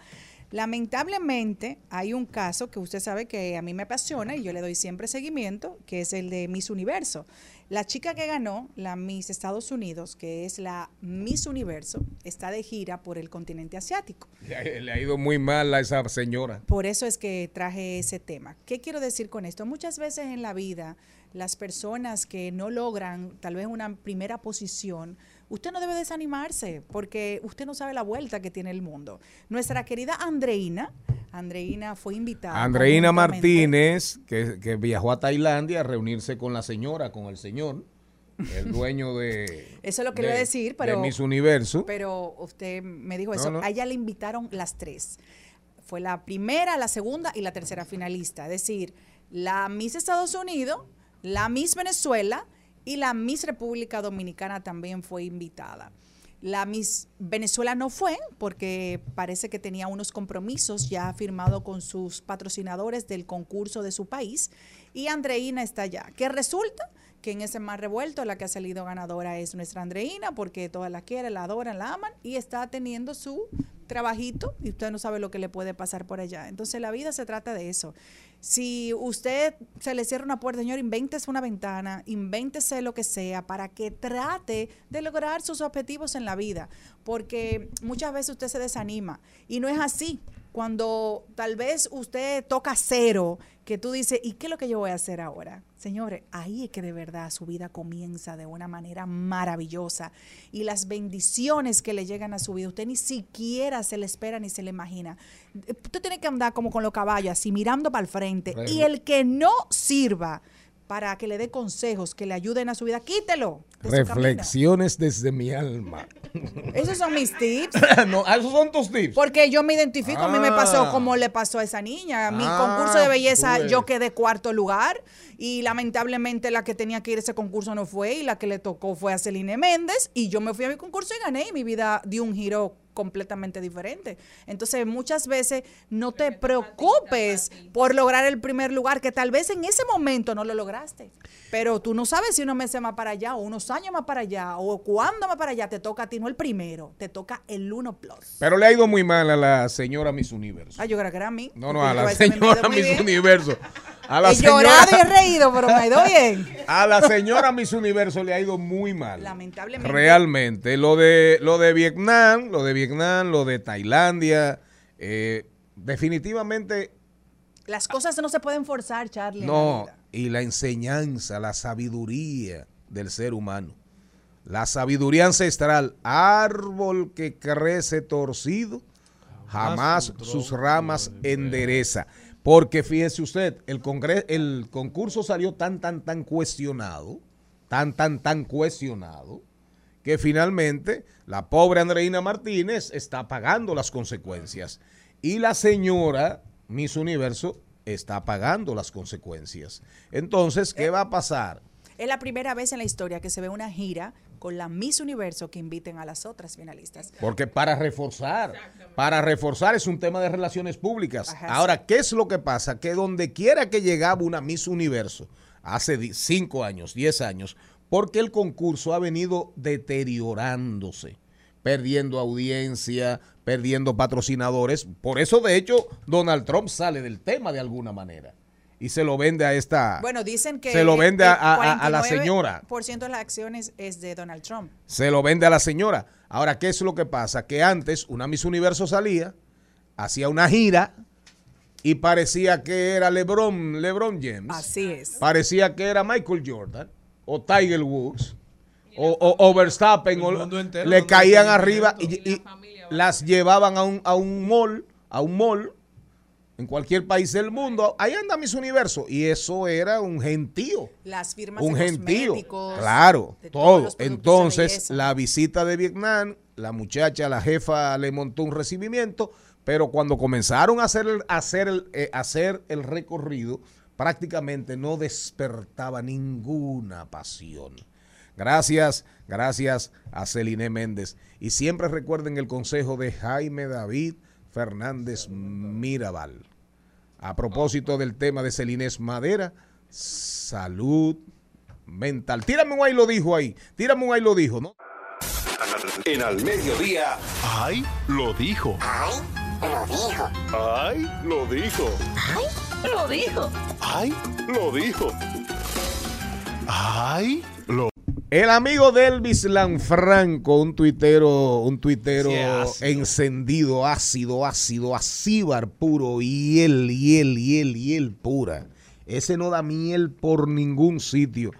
Lamentablemente hay un caso que usted sabe que a mí me apasiona y yo le doy siempre seguimiento, que es el de Miss Universo. La chica que ganó la Miss Estados Unidos, que es la Miss Universo, está de gira por el continente asiático. Le ha, ido muy mal a esa señora. Por eso es que traje ese tema. ¿Qué quiero decir con esto? Muchas veces en la vida, las personas que no logran tal vez una primera posición, usted no debe desanimarse porque usted no sabe la vuelta que tiene el mundo. Nuestra querida Andreina, Andreina fue invitada. Andreina Martínez, que, que viajó a Tailandia a reunirse con la señora, con el señor, el dueño de... Eso es lo que de- le iba a decir, de pero... Miss Universo. Pero usted me dijo No, eso. no. A ella le invitaron las tres. Fue la primera, la segunda y la tercera finalista. Es decir, la Miss Estados Unidos, la Miss Venezuela y la Miss República Dominicana también fue invitada. La Miss Venezuela no fue porque parece que tenía unos compromisos ya firmados con sus patrocinadores del concurso de su país y Andreina está allá. ¿Qué resulta? Que en ese más revuelto la que ha salido ganadora es nuestra Andreina porque todas la quieren, la adoran, la aman y está teniendo su trabajito y usted no sabe lo que le puede pasar por allá. Entonces la vida se trata de eso. Si usted se le cierra una puerta, señor, invéntese una ventana, invéntese lo que sea para que trate de lograr sus objetivos en la vida, porque muchas veces usted se desanima y no es así. Cuando tal vez usted toca cero, que tú dices, ¿y qué es lo que yo voy a hacer ahora? Señores, ahí es que de verdad su vida comienza de una manera maravillosa y las bendiciones que le llegan a su vida, usted ni siquiera se le espera ni se le imagina. Usted tiene que andar como con los caballos, así mirando para el frente. Re- Y el que no sirva para que le dé consejos que le ayuden a su vida, quítelo. de. Reflexiones desde mi alma. Esos son mis tips. no, esos son tus tips. Porque yo me identifico, a mí me pasó Ah. como le pasó a esa niña. Mi Ah, concurso de belleza, yo quedé cuarto lugar y lamentablemente la que tenía que ir a ese concurso no fue y la que le tocó fue a Celine Méndez y yo me fui a mi concurso y gané y mi vida dio un giro completamente diferente. Entonces, muchas veces no te preocupes por lograr el primer lugar, que tal vez en ese momento no lo lograste. Pero tú no sabes si unos meses más para allá, o unos años más para allá, o cuándo más para allá te toca a ti, no el primero, te toca el uno plus. Pero le ha ido muy mal a la señora Miss Universo. Ah, yo creo que era a mí. No, no, a la señora Miss. Universo. A la he señora- llorado y he reído, pero me ha ido bien. A la señora Miss Universo le ha ido muy mal. Lamentablemente. Realmente. Lo de, lo de Vietnam, lo de Vietnam, lo de Tailandia, eh, definitivamente Las cosas no se pueden forzar, Charlie. la no. Y la enseñanza, la sabiduría del ser humano. La sabiduría ancestral, árbol que crece torcido, jamás sus ramas endereza. Porque fíjese usted, el, el concurso salió tan, tan, tan cuestionado, tan, tan, tan cuestionado, que finalmente la pobre Andreina Martínez está pagando las consecuencias. Y la señora Miss Universo está pagando las consecuencias. Entonces, ¿qué va a pasar? Es la primera vez en la historia que se ve una gira con la Miss Universo que inviten a las otras finalistas. Porque para reforzar, para reforzar es un tema de relaciones públicas. Ajá, Ahora, ¿qué es lo que pasa? Que donde quiera que llegaba una Miss Universo, hace di- cinco años, diez años, porque el concurso ha venido deteriorándose, perdiendo audiencia, perdiendo patrocinadores. Por eso, de hecho, Donald Trump sale del tema de alguna manera y se lo vende a esta... Bueno, dicen que se lo vende a, el a- a- a la señora. 49% de las acciones es de Donald Trump. se lo vende a la señora. Ahora, ¿qué es lo que pasa? Que antes una Miss Universo salía, hacía una gira y parecía que era LeBron, LeBron James. Así es. Parecía que era Michael Jordan o Tiger Woods o, o- o Verstappen. o- entero le caían arriba y, y las llevaban a un, a un mall, a un mall en cualquier país del mundo. Ahí anda Miss Universo. Y eso era un gentío Las firmas un de gentío. Claro, de todo. Entonces, la visita de Vietnam, la muchacha, la jefa le montó un recibimiento, pero cuando comenzaron a hacer el, a hacer el, eh, a hacer el recorrido, prácticamente no despertaba ninguna pasión. Gracias, gracias a Celine Méndez. Y siempre recuerden el consejo de Jaime David Fernández Mirabal. A propósito del tema de Celines Madera, salud mental. Tírame un ahí lo dijo ahí. Tírame un ahí lo dijo, ¿no? En al mediodía. ¡Ay! Lo dijo. Ay, lo dijo. ¡Ay! Lo dijo. Ay, lo dijo. ¡Ay! Lo dijo. ¡Ay! El amigo Delvis Lanfranco, un tuitero, un tuitero Sí, ácido. encendido, ácido, ácido, acíbar puro, hiel, hiel, hiel, hiel pura. Ese no da miel por ningún sitio.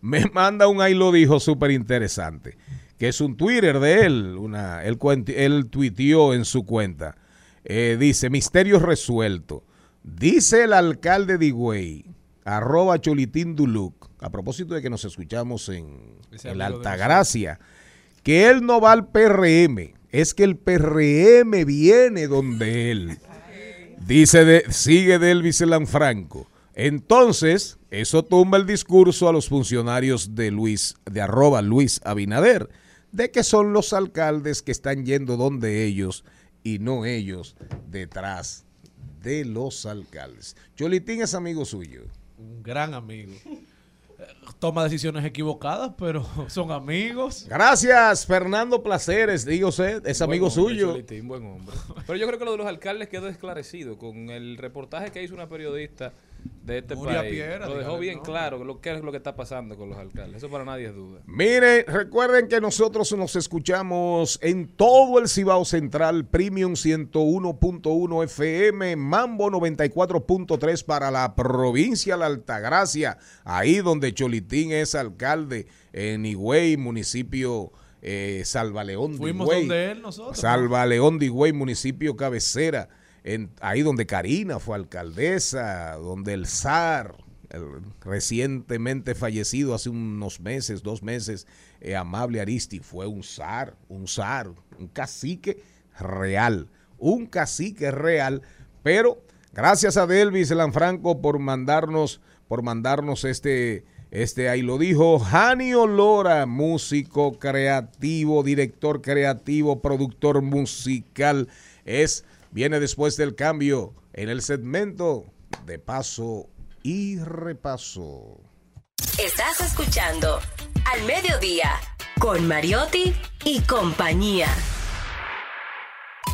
Me manda un ahí lo dijo súper interesante, que es un Twitter de él, una, él, él tuiteó en su cuenta. Eh, dice, misterio resuelto. Dice el alcalde de Higüey, arroba Cholitín Duluc, a propósito de que nos escuchamos en, de Altagracia, que él no va al PRM, es que el PRM viene donde él. Dice, de, sigue Delvis Lanfranco. Entonces, eso tumba el discurso a los funcionarios de Luis, de arroba Luis Abinader, de que son los alcaldes que están yendo donde ellos y no ellos detrás de los alcaldes. Cholitín es amigo suyo. Un gran amigo. Toma decisiones equivocadas, pero son amigos. Gracias, Fernando Placeres, digo usted, es Buen amigo hombre, suyo. Buen hombre. Pero yo creo que lo de los alcaldes quedó esclarecido con el reportaje que hizo una periodista de este país. Piera, lo dejó bien claro lo que es lo que está pasando con los alcaldes. Eso para nadie es duda. Mire, recuerden que nosotros nos escuchamos en todo el Cibao Central, Premium 101.1 FM, Mambo 94.3 para la provincia de la Altagracia, ahí donde Cholitín es alcalde, en Higüey, municipio eh, Salvaleón de Fuimos Higüey. donde él nosotros. Salvaleón de Higüey, municipio cabecera, ahí donde Karina fue alcaldesa, donde el zar, recientemente fallecido hace unos meses, dos meses, eh, Amable Aristi, fue un zar, un zar, un cacique real, un cacique real, pero gracias a Delvis Lanfranco por mandarnos, por mandarnos este, este, ahí lo dijo, Jani Olora, músico creativo, director creativo, productor musical, es, viene después del cambio en el segmento de paso y repaso. Estás escuchando Al Mediodía con Mariotti y compañía.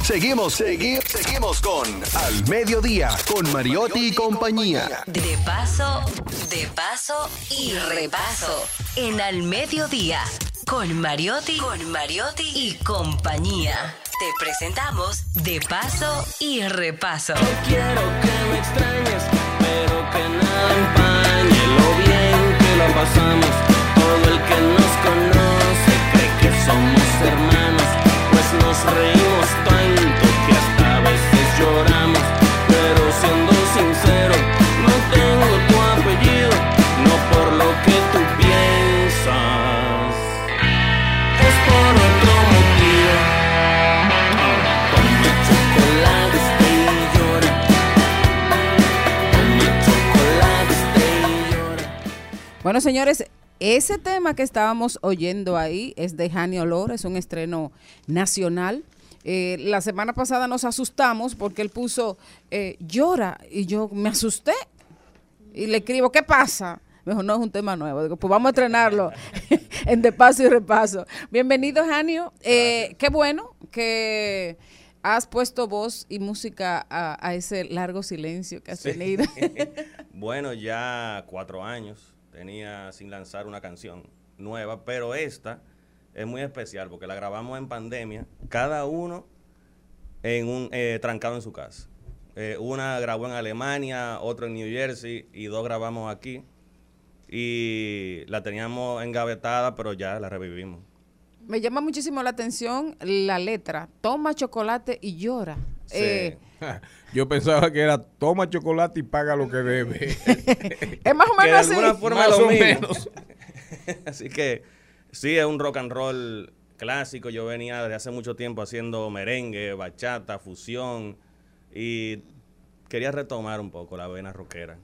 Seguimos, segui- seguimos con Al Mediodía, con Mariotti y compañía. De paso, de paso y repaso. En Al Mediodía, con Mariotti, con Mariotti y compañía. Te presentamos De paso y repaso. Quiero que me extrañes, pero que nada empañe lo bien que lo pasamos. Todo el que nos conoce cree que somos hermanos, pues nos reímos tanto Bueno, señores, ese tema que estábamos oyendo ahí es de Jani Olor, es un estreno nacional. Eh, la semana pasada nos asustamos porque él puso eh, llora y yo me asusté y le escribo, ¿qué pasa? Me dijo, no es un tema nuevo. Digo, pues vamos a estrenarlo en De Paso y Repaso. Bienvenido, Janio. Eh, qué bueno que has puesto voz y música a, a ese largo silencio que has Sí. tenido. bueno, ya cuatro años tenía sin lanzar una canción nueva, pero esta es muy especial porque la grabamos en pandemia, cada uno en un eh, trancado en su casa. Eh, una grabó en Alemania, otro en New Jersey y dos grabamos aquí. Y la teníamos engavetada, pero ya la revivimos. Me llama muchísimo la atención la letra. Toma chocolate y llora. Eh, Yo pensaba que era toma chocolate y paga lo que debe. es más o que de menos así. alguna forma Más lo o mismo. menos. Así que sí, es un rock and roll clásico. Yo venía desde hace mucho tiempo haciendo merengue, bachata, fusión y quería retomar un poco la vena rockera.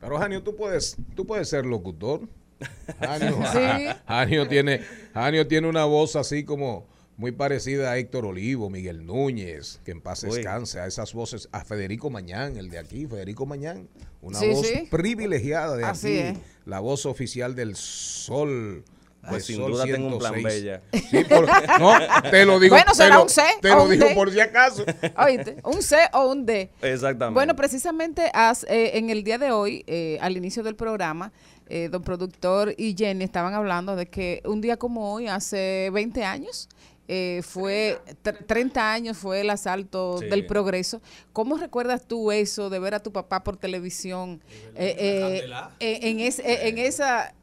Pero Janio, tú puedes, tú puedes ser locutor. Janio, Sí. Janio tiene, Janio tiene una voz así como muy parecida a Héctor Olivo, Miguel Núñez, que en paz Uy. descanse, a esas voces, a Federico Mañán, el de aquí, Federico Mañán, una Sí, voz sí. privilegiada de Así aquí, es. la voz oficial del Sol. Pues sin duda tengo un plan 106. B ya. Sí, por- no, te lo digo, Bueno, será lo- un C te o lo un digo D. por si acaso. Oíste, un C o un D. Exactamente. Bueno, precisamente has, eh, en el día de hoy, eh, al inicio del programa, eh, don productor y Jenny estaban hablando de que un día como hoy, hace 20 años, eh, fue tr- 30 años fue el asalto Sí. del progreso. ¿Cómo recuerdas tú eso de ver a tu papá por televisión eh, eh, eh, en, es- eh, en esa...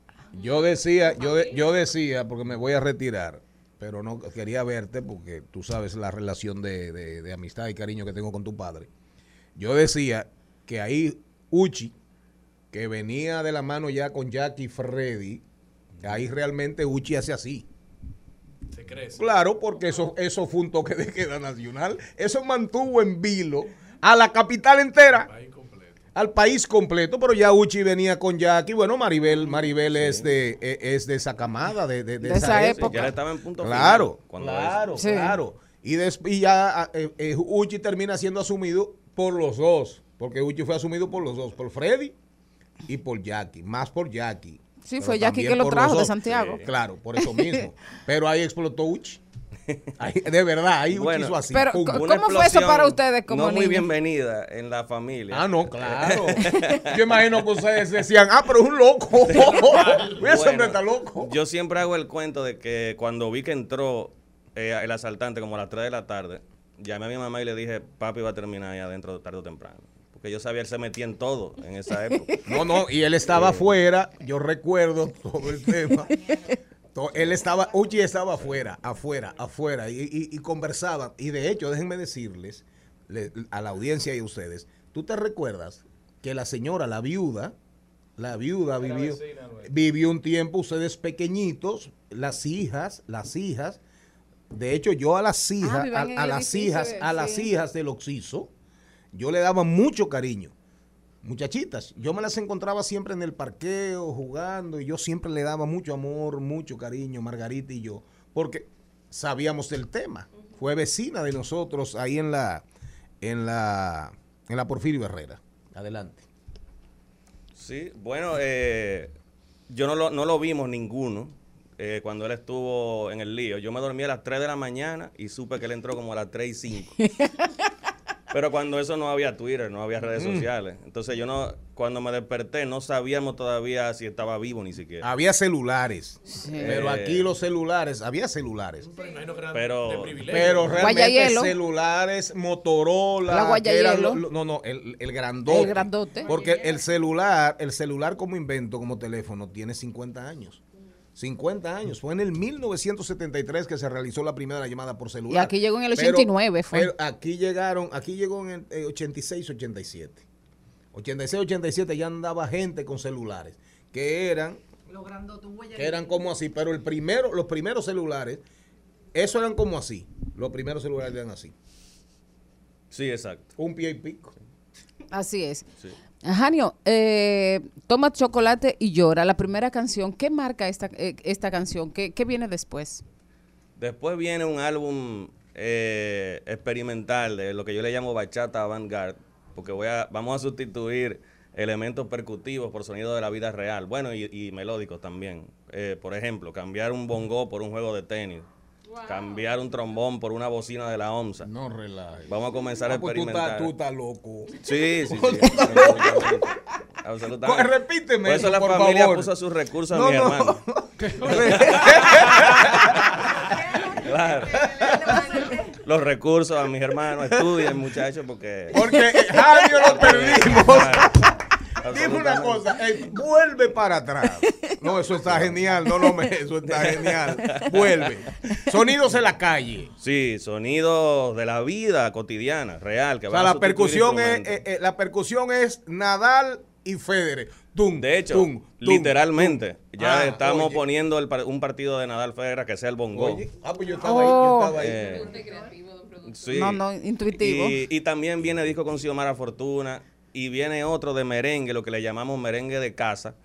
Yo decía, yo, de- yo decía, porque me voy a retirar, pero no quería verte porque tú sabes la relación de, de- de amistad y cariño que tengo con tu padre. Yo decía que ahí Uchi, que venía de la mano ya con Jackie y Freddy, ahí realmente Uchi hace así. Se crece. Claro, porque eso, eso fue un toque de queda nacional. Eso mantuvo en vilo a la capital entera. Al país completo, pero ya Uchi venía con Jackie. Bueno, Maribel, Maribel es de e- es de esa camada, de, de- de De esa época. Ya estaba en punto Claro, final claro, Sí. claro. Y, des- y ya eh, eh, Uchi termina siendo asumido por los dos, porque Uchi fue asumido por los dos, por Freddy y por Jackie, más por Jackie. Sí, Pero fue Jackie que lo trajo de. Santiago. Claro, por eso mismo. Pero ahí explotó Uchi. De verdad, ahí Bueno, hizo así. Pero, pum. ¿Cómo fue eso para ustedes como No muy niños? bienvenida en la familia. Ah, no, claro. Yo imagino que ustedes decían, ah, pero es un loco. Mira, hombre está loco. Yo siempre hago el cuento de que cuando vi que entró eh, el asaltante como a las 3 de la tarde, llamé a mi mamá y le dije, papi va a terminar ahí adentro tarde o temprano. Porque yo sabía, él se metía en todo en esa época. No, no, y él estaba afuera, yo recuerdo todo el tema. Él estaba, Uchi estaba afuera, afuera, afuera, y, y, y conversaban. Y de hecho, déjenme decirles le- a la audiencia y a ustedes, ¿tú te recuerdas que la señora, la viuda, la viuda vivió, vivió un tiempo, ustedes pequeñitos, las hijas, las hijas, de hecho yo a las hijas, a, Ah, en a las hijas, a las sí. hijas del Oxiso, yo le daba mucho cariño muchachitas. Yo me las encontraba siempre en el parqueo, jugando, y yo siempre le daba mucho amor, mucho cariño, Margarita y yo, porque sabíamos del tema. Fue vecina de nosotros ahí en la, en la, en la Porfirio Herrera. Adelante. Sí, bueno, eh, yo no lo, no lo vimos ninguno. eh, cuando él estuvo en el lío. Yo me dormí a las 3 de la mañana y supe que él entró como a las 3 y 5. Pero cuando eso no había Twitter, no había redes Mm. sociales. Entonces yo no, cuando me desperté, no sabíamos todavía si estaba vivo ni siquiera. Había celulares. Pero Eh, aquí los celulares, había celulares. Pero, Pero realmente celulares Motorola. La que eran Guayayelo. lo- lo- no, no, el, el grandote. El grandote. Porque el celular, el celular como invento, como teléfono, tiene 50 años. 50 años. Fue en el 1973 que se realizó la primera llamada por celular. Y aquí llegó en el Pero- 89 fue. Pero aquí llegaron, aquí llegó en el eh, 86, 87. 86, 87 ya andaba gente con celulares que eran que eran como así, pero el primero, los primeros celulares, eso eran como así. Los primeros celulares eran así. Sí, exacto. Un pie y pico. Así es. Sí. Janio, eh, toma chocolate y llora. La primera canción, ¿qué marca esta, eh, esta canción? ¿Qué, qué viene después? Después viene un álbum eh, experimental de lo que yo le llamo bachata avant-garde, porque voy a, vamos a sustituir elementos percutivos por sonidos de la vida real, bueno, y, y melódicos también. Por ejemplo, cambiar un bongo por un juego de tenis, cambiar un trombón por una bocina de la OMSA. No relajes. Vamos a comenzar a Ah, pues experimentar. tú estás loco. Sí, sí, sí. absolutamente. Absolutamente. Pues repíteme Por eso eso, la por familia favor. puso sus recursos No, a mi no. hermano. Claro. Los recursos a mis hermanos, estudien muchachos, porque... Porque Javier lo perdimos. Claro. Dime una cosa, eh, vuelve para atrás. No, eso está genial, no, no, me, eso está genial. Vuelve. Sonidos en la calle. Sí, sonidos de la vida cotidiana, real. Que O sea, la percusión es, eh, eh, la percusión es Nadal y Federer. Tum, De hecho, tum, literalmente, tum. ya Ah, estamos oye. poniendo el un partido de Nadal Federer que sea el bongo. Oye, ah, pues yo estaba ahí, yo estaba ahí. Eh, sí. No, no, intuitivo. Y, y también viene disco con Xiomara Fortuna y viene otro de merengue, lo que le llamamos merengue de casa,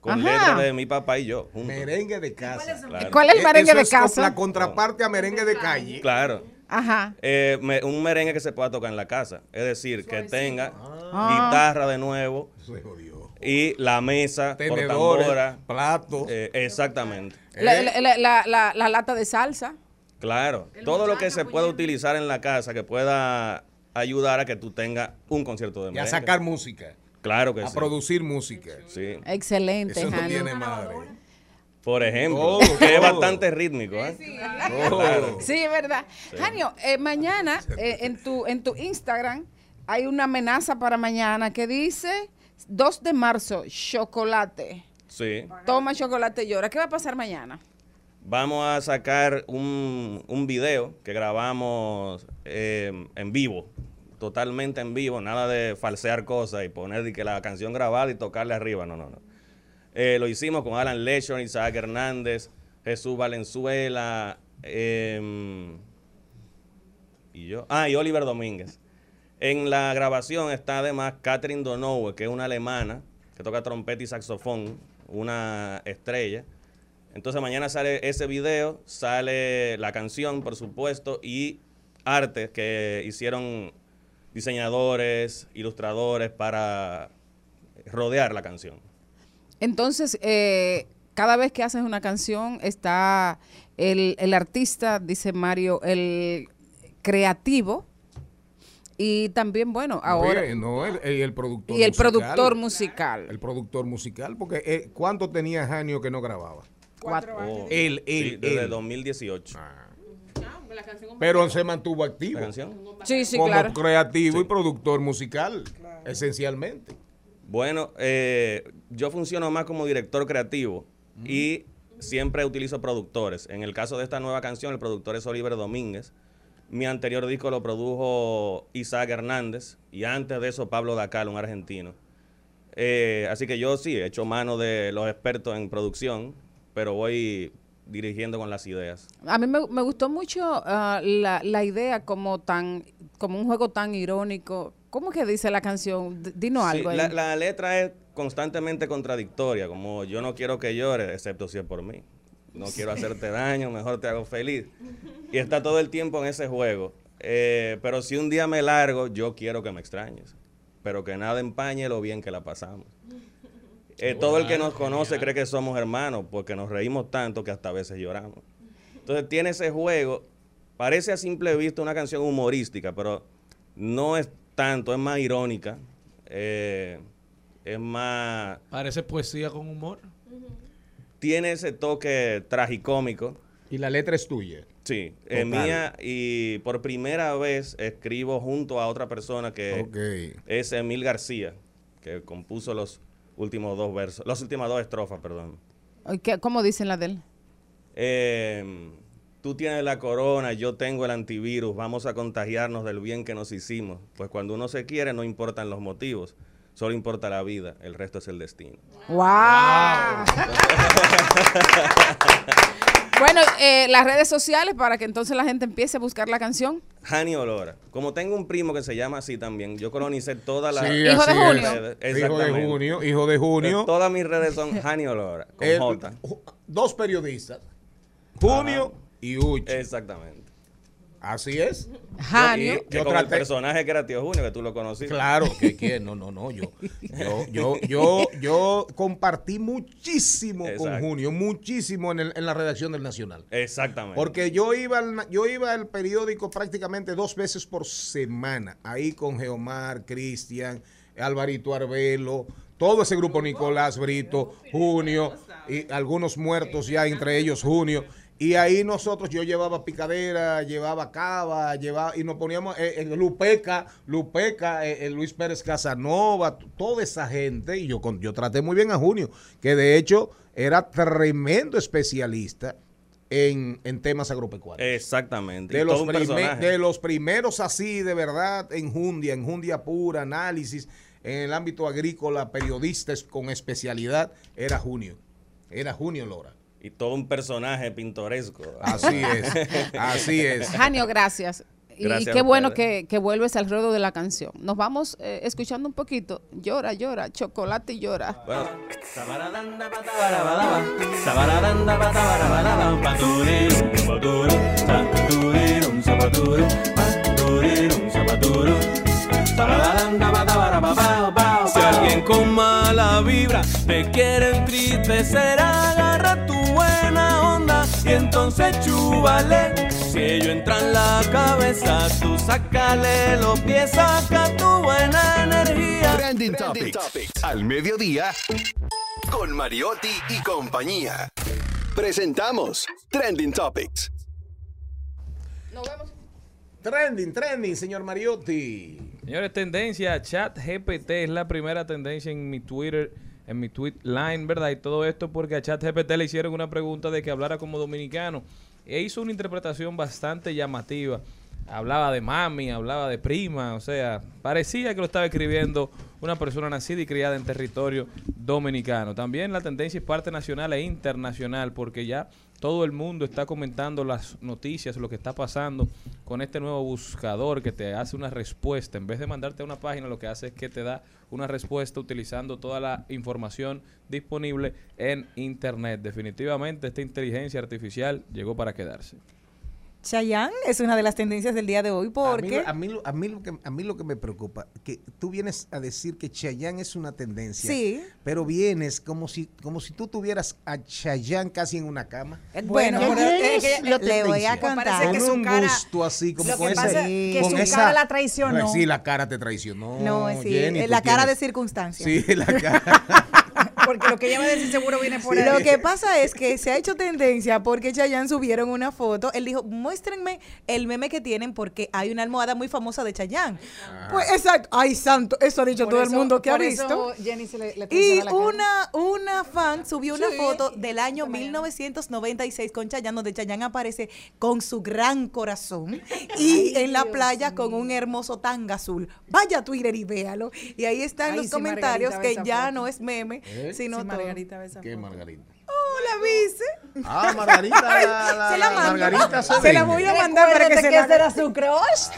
con Ajá. letras de mi papá y yo. juntos. Merengue de casa. Claro. ¿Cuál es el Eh, merengue eso de es casa? La contraparte a merengue de calle. Claro. Ajá. Eh, me- un merengue que se pueda tocar en la casa. Es decir, que tenga Ah. guitarra de nuevo Se jodió. y la mesa tambora. platos. Eh, exactamente. La, la- la- la- la- la lata de salsa. Claro. Todo lo que se pueda utilizar en la casa que pueda ayudar a que tú tengas un concierto de Y a merengue. sacar música. Claro que A sí. producir música. Sí. Excelente, Eso no tiene madre. Por ejemplo, Todo, que es bastante rítmico, ¿eh? Claro. Sí, es verdad. Janio, eh, mañana eh, en, tu, en tu Instagram hay una amenaza para mañana que dice 2 de marzo, chocolate. Sí. Toma chocolate y llora. ¿Qué va a pasar mañana? Vamos a sacar un, un video que grabamos eh, en vivo, totalmente en vivo, nada de falsear cosas y poner de que la canción grabada y tocarle arriba, no, no, no. Eh, lo hicimos con Alan Lechon, Isaac Hernández, Jesús Valenzuela em, y yo. Ah, y Oliver Domínguez. En la grabación está además Catherine Donoue, que es una alemana que toca trompeta y saxofón, una estrella. Entonces mañana sale ese video, sale la canción, por supuesto, y arte que hicieron diseñadores, ilustradores para rodear la canción. Entonces, eh, cada vez que haces una canción está el, el artista, dice Mario, el creativo y también, bueno, ahora... Oye, no, el, el- el productor y el musical. productor musical. El productor musical, porque eh, ¿cuánto tenía Janio que no grababa? Cuatro Oh, Él, él, sí, desde él. 2018. Pero se mantuvo activo. ¿La canción? Sí, sí, como claro. creativo y productor musical, esencialmente. Bueno, eh, yo funciono más como director creativo y siempre utilizo productores. En el caso de esta nueva canción, el productor es Oliver Domínguez. Mi anterior disco lo produjo Isaac Hernández y antes de eso Pablo Dacal, un argentino. Eh, así que yo sí, he hecho mano de los expertos en producción, pero voy dirigiendo con las ideas. A mí me, me gustó mucho ah, la, la idea como tan como un juego tan irónico. ¿Cómo que dice la canción? D- Dinos Sí, algo ahí. la, la letra es constantemente contradictoria, como yo no quiero que llores, excepto si es por mí. No quiero hacerte daño, mejor te hago feliz. Y está todo el tiempo en ese juego. Eh, pero si un día me largo, yo quiero que me extrañes. Pero que nada empañe lo bien que la pasamos. Eh, todo el que nos conoce cree que somos hermanos porque nos reímos tanto que hasta a veces lloramos. Entonces tiene ese juego, parece a simple vista una canción humorística, pero no es tanto, es más irónica, eh, es más... Parece poesía con humor. Tiene ese toque tragicómico. Y la letra es tuya. Sí, es mía y por primera vez escribo junto a otra persona que es Emil García, que compuso los últimos dos versos, las últimas dos estrofas, perdón. ¿qué- ¿Cómo dicen la de él? Eh, tú tienes la corona, yo tengo el antivirus, vamos a contagiarnos del bien que nos hicimos. Pues cuando uno se quiere no importan los motivos, solo importa la vida, el resto es el destino. ¡Wow! bueno, eh, las redes sociales para que entonces la gente empiece a buscar la canción. Hani Olora. Como tengo un primo que se llama así también, yo colonicé todas las Sí, Hijo de así Junio. Hijo de junio, hijo de junio. Todas mis redes son Hani Olora, con Eh, J. dos periodistas, Junio y Uchi. Exactamente. Así es. Janio. Yo con el personaje que era Tío Junio, que tú lo conociste. Claro, que quién, no, no, no, yo, yo, yo, yo, yo compartí muchísimo con. Junio, muchísimo en, el- en la redacción del Nacional. Exactamente. Porque yo iba, al, na- yo iba al periódico prácticamente dos veces por semana, ahí con Geomar, Cristian, Alvarito Arbelo, todo ese grupo, Nicolás Brito, Junio, y algunos muertos ya, entre ellos Junio. Y ahí nosotros, yo llevaba picadera, llevaba cava, llevaba, y nos poníamos eh, en Lupeca, Lupeca, eh, eh, Luis Pérez Casanova, toda esa gente, y yo, yo traté muy bien a Junio, que de hecho era tremendo especialista en, en temas agropecuarios. Exactamente. De los, de los primeros así, de verdad, en Jundia, en Jundia pura, análisis, en el ámbito agrícola, periodistas con especialidad, era Junio. Era Junio Lora. Y todo un personaje pintoresco. Así es, así es. Janio, gracias. Y qué bueno que, que vuelves al ruedo de la canción. Nos vamos eh, escuchando un poquito. Llora, llora, chocolate y llora. Bueno, con mala vibra te quiere entristecer, agarra tu buena onda y entonces chúbale. Si ello entra en la cabeza, tú sácale los pies, saca tu buena energía. Trending Topics. Al mediodía. Con Mariotti y compañía. Presentamos Trending Topics. Trending, trending, señor Mariotti. Señores, tendencia, chat GPT es la primera tendencia en mi Twitter, en mi tweet line, ¿verdad? Y todo esto porque a chat GPT le hicieron una pregunta de que hablara como dominicano. E hizo una interpretación bastante llamativa. Hablaba de mami, hablaba de prima, o sea, parecía que lo estaba escribiendo una persona nacida y criada en territorio dominicano. También la tendencia es parte nacional e internacional porque ya todo el mundo está comentando las noticias, lo que está pasando con este nuevo buscador que te hace una respuesta. En vez de mandarte a una página, lo que hace es que te da una respuesta utilizando toda la información disponible en Internet. Definitivamente esta inteligencia artificial llegó para quedarse. Chayanne es una de las tendencias del día de hoy A mí, porque lo- a, mí, lo- a, mí lo que, a mí lo que me preocupa, que tú vienes a decir que Chayanne es una tendencia, Sí. pero vienes como si, como si tú tuvieras a Chayanne casi en una cama. Bueno, Chayanne pero es es que la le voy a que con su un cara- gusto así, como lo con que ese, pasa que con su esa- cara la traicionó. Sí, la cara te traicionó. No, sí, Jenny, eh, la cara tienes- de circunstancia. Sí, la cara. Porque lo que ella va a decir seguro viene por ahí. Lo que pasa es que se ha hecho tendencia porque Chayanne subieron una foto. Él dijo, muéstrenme el meme que tienen porque hay una almohada muy famosa de Chayanne. Pues exacto. Ay, santo. Eso ha dicho Por todo el mundo que ha visto. Jenny se le, le Y la una, una fan subió una Sí. foto del año 1996 con Chayanne, donde Chayanne aparece con su gran corazón y Ay, en la Dios playa con un hermoso tanga azul. Vaya a Twitter y véalo. Y ahí están Ay, los sí, comentarios Margarita que ya foto. no es meme, ¿Eh? Sí, todo. Margarita ¿Qué foto. Margarita? Hola, vice. Ah, Margarita, la, la- Se la la mando. Margarita Se la voy a mandar para que se que la era su crush.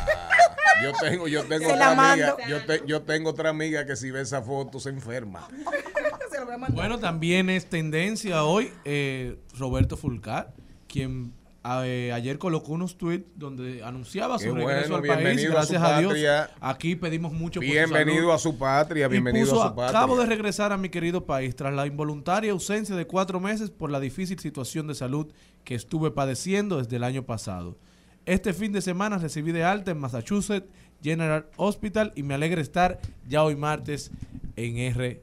Yo tengo, yo tengo Se otra la amiga, yo, te- yo tengo otra amiga que si ve esa foto se enferma. Se lo voy a mandar. Bueno, también es tendencia hoy eh, Roberto Fulcar, quien a- eh, ayer colocó unos tweets donde anunciaba su regreso al país. bienvenido a Gracias a, Dios. patria. Aquí pedimos mucho por su Bienvenido a su patria, Y bienvenido puso, a su patria. Acabo de regresar a mi querido país tras la involuntaria ausencia de cuatro meses por la difícil situación de salud que estuve padeciendo desde el año pasado. Este fin de semana recibí de alta en Massachusetts General Hospital y me alegra estar ya hoy martes en RD.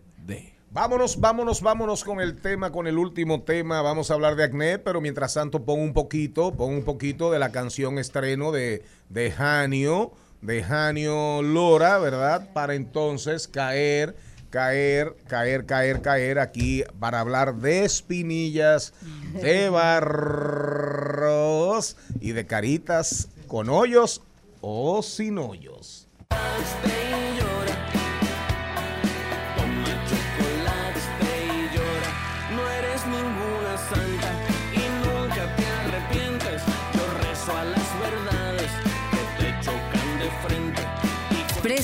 Vámonos, vámonos, vámonos con el tema, con el último tema. Vamos a hablar de acné, pero mientras tanto pon un poquito, pon un poquito de la canción estreno de, de Janio, de Janio Lora, ¿verdad? Para entonces caer, caer, caer, caer, caer aquí para hablar de espinillas, de barros y de caritas con hoyos o sin hoyos.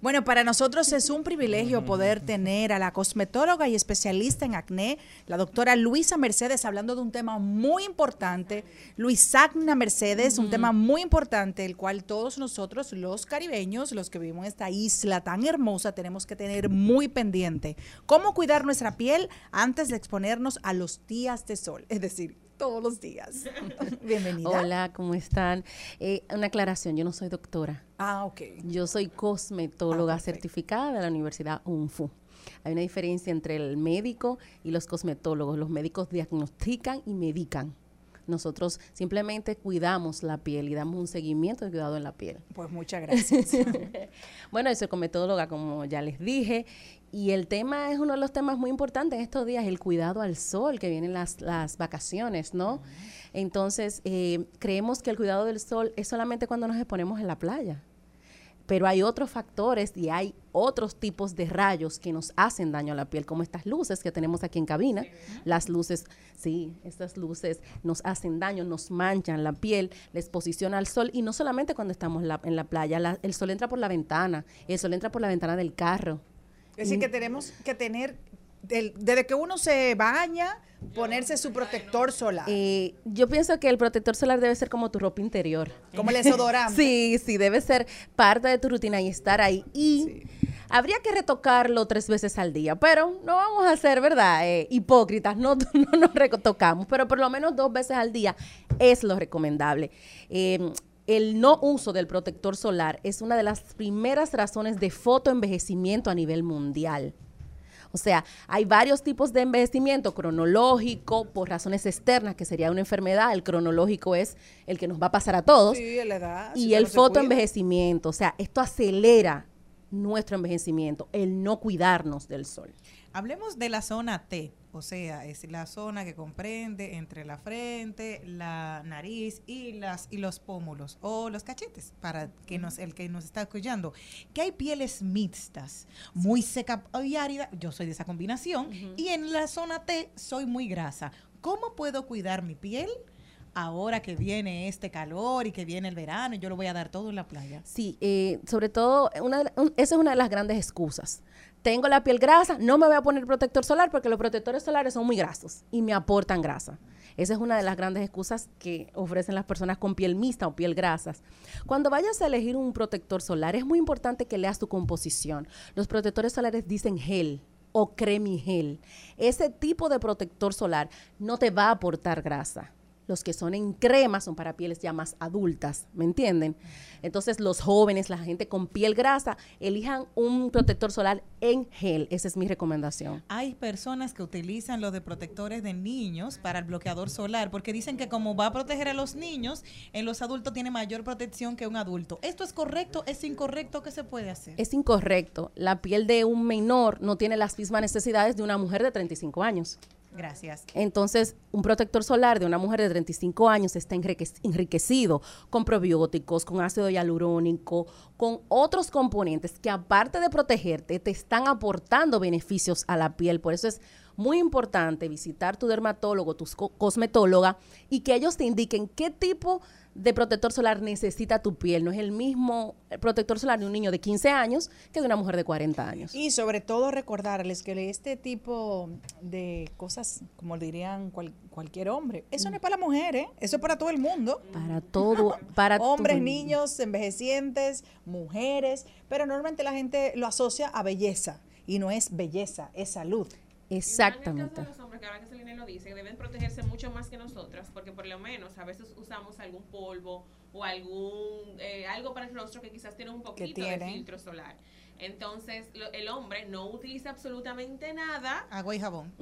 Bueno, para nosotros es un privilegio poder tener a la cosmetóloga y especialista en acné, la doctora Luisa Mercedes, hablando de un tema muy importante. Luisagna Mercedes, un tema muy importante, el cual todos nosotros, los caribeños, los que vivimos en esta isla tan hermosa, tenemos que tener muy pendiente. ¿Cómo cuidar nuestra piel antes de exponernos a los días de sol? Es decir, todos los días. Bienvenida. Hola, ¿cómo están? Eh, una aclaración, yo no soy doctora. Ah, ok. Yo soy cosmetóloga certificada de la Universidad UNFU. Hay una diferencia entre el médico y los cosmetólogos. Los médicos diagnostican y medican. Nosotros simplemente cuidamos la piel y damos un seguimiento de cuidado en la piel. Pues muchas gracias. bueno, yo soy cosmetóloga, como ya les dije, y el tema es uno de los temas muy importantes en estos días, el cuidado al sol, que vienen las, las vacaciones, ¿no? Entonces, eh, creemos que el cuidado del sol es solamente cuando nos exponemos en la playa. Pero hay otros factores y hay otros tipos de rayos que nos hacen daño a la piel, como estas luces que tenemos aquí en cabina. Las luces, sí, estas luces nos hacen daño, nos manchan la piel, la exposición al sol. Y no solamente cuando estamos la- en la playa, la- el sol entra por la ventana, el sol entra por la ventana del carro. Es decir, que tenemos que tener, desde que uno se baña, ponerse su protector solar. Eh, yo pienso que el protector solar debe ser como tu ropa interior. Como el desodorante. sí, sí, debe ser parte de tu rutina y estar ahí. Y habría que retocarlo tres veces al día, pero no vamos a ser, ¿verdad? Eh, hipócritas, no, no nos retocamos, pero por lo menos dos veces al día es lo recomendable. Eh, el no uso del protector solar es una de las primeras razones de fotoenvejecimiento a nivel mundial. O sea, hay varios tipos de envejecimiento cronológico por razones externas, que sería una enfermedad. El cronológico es el que nos va a pasar a todos. Sí, la edad. y si el fotoenvejecimiento. O sea, esto acelera nuestro envejecimiento, el no cuidarnos del sol. Hablemos de la zona T, o sea, es la zona que comprende entre la frente, la nariz y las y los pómulos o los cachetes para que nos el que nos está escuchando. Que hay pieles mixtas, muy seca y árida, yo soy de esa combinación y en la zona T soy muy grasa. ¿Cómo puedo cuidar mi piel? Ahora que viene este calor y que viene el verano, y yo lo voy a dar todo en la playa. Sí, eh, sobre todo, una, un- esa es una de las grandes excusas. Tengo la piel grasa, no me voy a poner protector solar porque los protectores solares son muy grasos y me aportan grasa. Esa es una de las grandes excusas que ofrecen las personas con piel mixta o piel grasas. Cuando vayas a elegir un protector solar, es muy importante que leas tu composición. Los protectores solares dicen gel o cremigel. Ese tipo de protector solar no te va a aportar grasa. Los que son en crema son para pieles ya más adultas, ¿me entienden? Entonces los jóvenes, la gente con piel grasa, elijan un protector solar en gel. Esa es mi recomendación. Hay personas que utilizan los de protectores de niños para el bloqueador solar porque dicen que como va a proteger a los niños, en los adultos tiene mayor protección que un adulto. ¿Esto es correcto? ¿Es incorrecto? ¿Qué se puede hacer? Es incorrecto. La piel de un menor no tiene las mismas necesidades de una mujer de 35 años. Gracias. Entonces, un protector solar de una mujer de 35 años está enrique- enriquecido con probióticos, con ácido hialurónico, con otros componentes que aparte de protegerte, te están aportando beneficios a la piel. Por eso es muy importante visitar tu dermatólogo, tu co- cosmetóloga y que ellos te indiquen qué tipo de protector solar necesita tu piel. No es el mismo protector solar de un niño de 15 años que de una mujer de 40 años. Y sobre todo recordarles que este tipo de cosas, como dirían cual- cualquier hombre, eso no es para la mujer, ¿eh? eso es para todo el mundo. Para todo, para Hombres, todo. niños, envejecientes, mujeres, pero normalmente la gente lo asocia a belleza y no es belleza, es salud. Exactamente. los hombres, que ahora que Selene lo dice, deben protegerse mucho más que nosotras, porque por lo menos a veces usamos algún polvo o algún eh, algo para el rostro que quizás tiene un poquito de filtro solar. Entonces, lo- el hombre no utiliza absolutamente nada. Agua y jabón.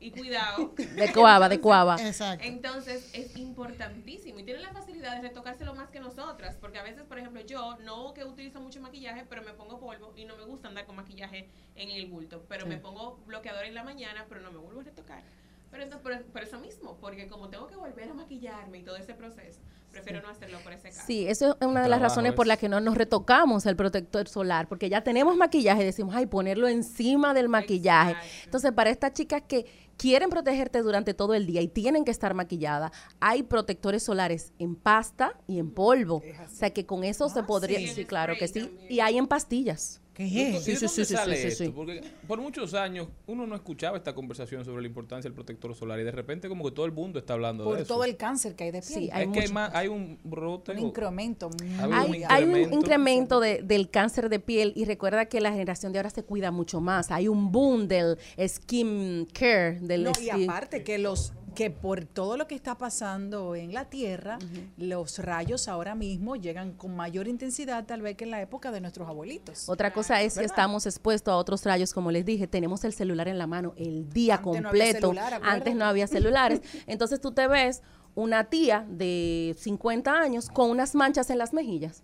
Y cuidado. De cuava, de cuava. Exacto. Entonces, es importantísimo. Y tiene la facilidad de retocárselo más que nosotras. Porque a veces, por ejemplo, yo no que utilizo mucho maquillaje, pero me pongo polvo y no me gusta andar con maquillaje en el bulto. Pero Sí. me pongo bloqueador en la mañana, pero no me vuelvo a retocar. Pero entonces, por, por eso mismo, porque como tengo que volver a maquillarme y todo ese proceso, prefiero no hacerlo por ese caso. Sí, eso es una de las razones por las que no nos retocamos el protector solar, porque ya tenemos maquillaje y decimos, ay, ponerlo encima del maquillaje. Entonces, para estas chicas que quieren protegerte durante todo el día y tienen que estar maquilladas, hay protectores solares en pasta y en polvo. O sea, que con eso se podría, sí. sí, claro que sí. Y hay en pastillas. ¿Y Sí, de sí, dónde sí, sí, sale sí, esto? sí. Porque por muchos años uno no escuchaba esta conversación sobre la importancia del protector solar y de repente como que todo el mundo está hablando Por de eso. todo el cáncer que hay de piel. Sí, es hay que hay, más, hay un brote. un incremento. Hay un Hay, hay un incremento. incremento de- del cáncer de piel y recuerda que la generación de ahora se cuida mucho más. Hay un boom del skin care, del No, y skin- aparte que los que por todo lo que está pasando en la Tierra, los rayos ahora mismo llegan con mayor intensidad tal vez que en la época de nuestros abuelitos. Otra cosa es que estamos expuestos a otros rayos, como les dije, tenemos el celular en la mano el día Antes no había completo. celular. Antes no había celulares. Entonces tú te ves una tía de 50 años con unas manchas en las mejillas.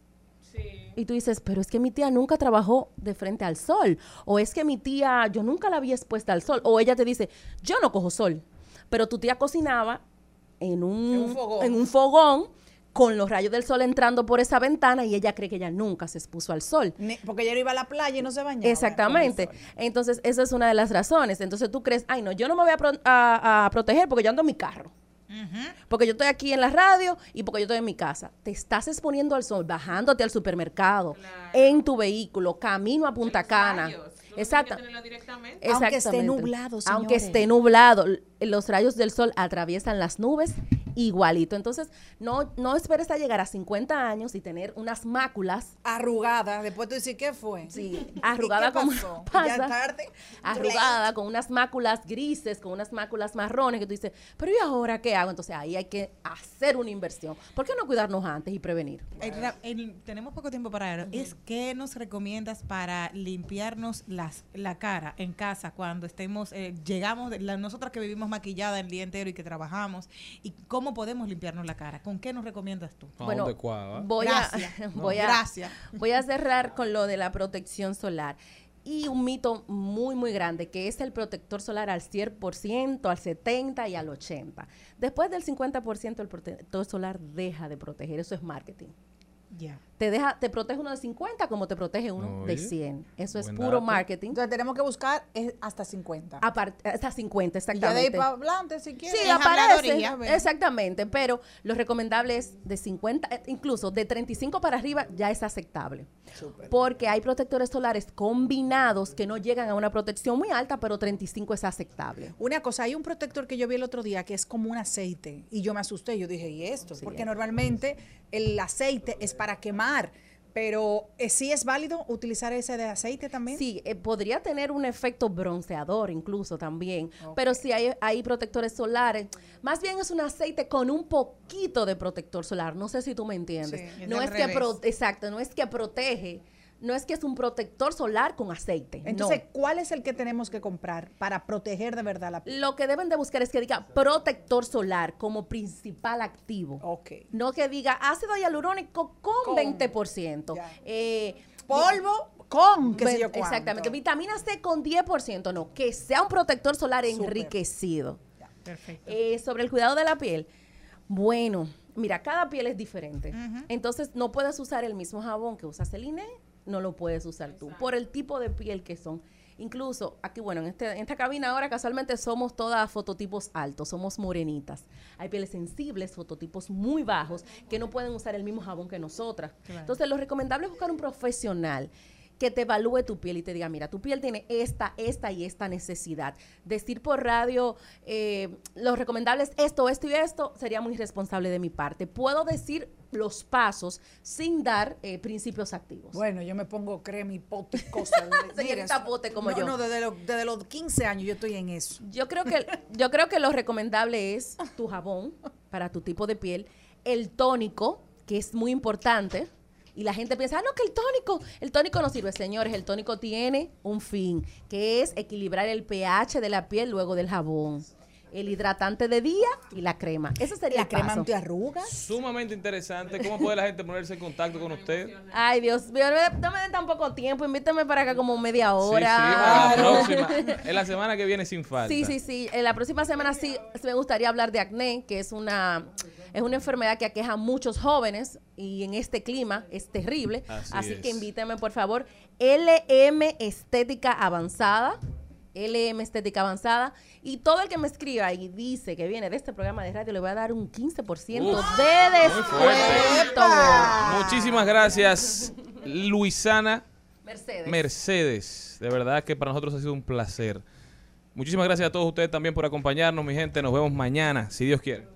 Y tú dices, pero es que mi tía nunca trabajó de frente al sol. O es que mi tía, yo nunca la había expuesta al sol. O ella te dice, yo no cojo sol. Pero tu tía cocinaba en un, En un fogón. en un fogón con los rayos del sol entrando por esa ventana y ella cree que ella nunca se expuso al sol. Porque ella iba a la playa y no se bañaba. Exactamente. Entonces, esa es una de las razones. Entonces, tú crees, ay, no, yo no me voy a, pro- a- a proteger porque yo ando en mi carro. Porque yo estoy aquí en la radio y porque yo estoy en mi casa. Te estás exponiendo al sol, bajándote al supermercado, en tu vehículo, camino a Punta Cana. Exacto. Aunque esté Exactamente. nublado, Aunque señores. esté nublado, los rayos del sol atraviesan las nubes igualito. Entonces, no, no esperes a llegar a 50 años y tener unas máculas Arrugada. Después tú dices, ¿qué fue? Sí, ¿Y arrugada como pasa. Ya tarde. Arrugada, con unas máculas grises, con unas máculas marrones, que tú dices, pero ¿y ahora qué hago? Entonces ahí hay que hacer una inversión. ¿Por qué no cuidarnos antes y prevenir? El el- tenemos poco tiempo para eso. Es ¿Qué nos recomiendas para limpiarnos las, la cara en casa cuando estemos, eh, llegamos, de- la- nosotras que vivimos maquillada el día entero y que trabajamos? ¿Y cómo podemos limpiarnos la cara? ¿Con qué nos recomiendas tú? ¿A Bueno? Voy Gracias. a, No. voy, a, Gracias. voy a cerrar con lo de la protección solar. Y un mito muy, muy grande, que es el protector solar al 100%, al 70% y al 80%. Después del 50%, el protector solar deja de proteger. Eso es marketing. Ya. Te deja, te protege uno de 50 como te protege uno de Oye, 100. Eso es puro dato. marketing. Entonces tenemos que buscar es hasta 50. Aparte, hasta 50, Y ya de ahí exactamente. para adelante, si quieres. Sí, aparece. Exactamente, pero lo recomendable es de 50, eh, incluso de 35 para arriba ya es aceptable. Porque hay protectores solares combinados que no llegan a una protección muy alta, pero 35 es aceptable. Una cosa, hay un protector que yo vi el otro día que es como un aceite y yo me asusté, yo dije, ¿y esto? Porque normalmente el aceite es para quemar, pero eh, sí es válido utilizar ese de aceite también. Sí, eh, podría tener un efecto bronceador incluso también, pero sí hay, hay protectores solares. Más bien es un aceite con un poquito de protector solar. No sé si tú me entiendes. Sí, es no es que pro- exacto, no es que protege, no es que es un protector solar con aceite. Entonces, no. ¿cuál es el que tenemos que comprar para proteger de verdad la piel? Lo que deben de buscar es que diga protector solar como principal activo. Ok. No que diga ácido hialurónico con, Con. 20%. Eh, Polvo con, qué sé Ven- yo cuánto. Exactamente. Vitamina C con 10%, no. Que sea un protector solar enriquecido. Perfecto. Eh, sobre el cuidado de la piel. Bueno, mira, cada piel es diferente. Entonces, no puedes usar el mismo jabón que usa Celine no lo puedes usar tú, por el tipo de piel que son. Incluso aquí, bueno, en, este, en esta cabina ahora casualmente somos todas fototipos altos, somos morenitas. Hay pieles sensibles, fototipos muy bajos, que no pueden usar el mismo jabón que nosotras. Claro. Entonces, lo recomendable es buscar un profesional que te evalúe tu piel y te diga, mira, tu piel tiene esta, esta y esta necesidad. Decir por radio, eh, lo recomendable es esto, esto y esto, sería muy irresponsable de mi parte. Puedo decir los pasos sin dar eh, principios activos. Bueno, yo me pongo crema y pote y cosas. Señorita Pote como no, yo. No, desde, los- desde los 15 años yo estoy en eso. Yo creo que yo creo que lo recomendable es tu jabón para tu tipo de piel, el tónico, que es muy importante. Y la gente piensa, ah, no, que el tónico, el tónico no sirve. Señores, el tónico tiene un fin, que es equilibrar el pH de la piel luego del jabón. El hidratante de día y la crema. Ese sería La crema antiarrugas. Sumamente interesante. ¿Cómo puede la gente ponerse en contacto con usted? Ay, Dios mío, no me- den tan poco tiempo. Invítame para acá como media Sí, sí, hora. para la próxima. En la semana que viene sin falta. Sí, sí, sí. En la próxima semana sí me gustaría hablar de acné, que es una, es una enfermedad que aqueja a muchos jóvenes y en este clima es terrible. Así Así, es. que invítame, por favor. LM Estética Avanzada. LM Estética Avanzada. Y todo el que me escriba y dice que viene de este programa de radio, le voy a dar un 15% Uf, de descuento. Muchísimas gracias, Luisana Mercedes. Mercedes. De verdad que para nosotros ha sido un placer. Muchísimas gracias a todos ustedes también por acompañarnos, mi gente. Nos vemos mañana, si Dios quiere.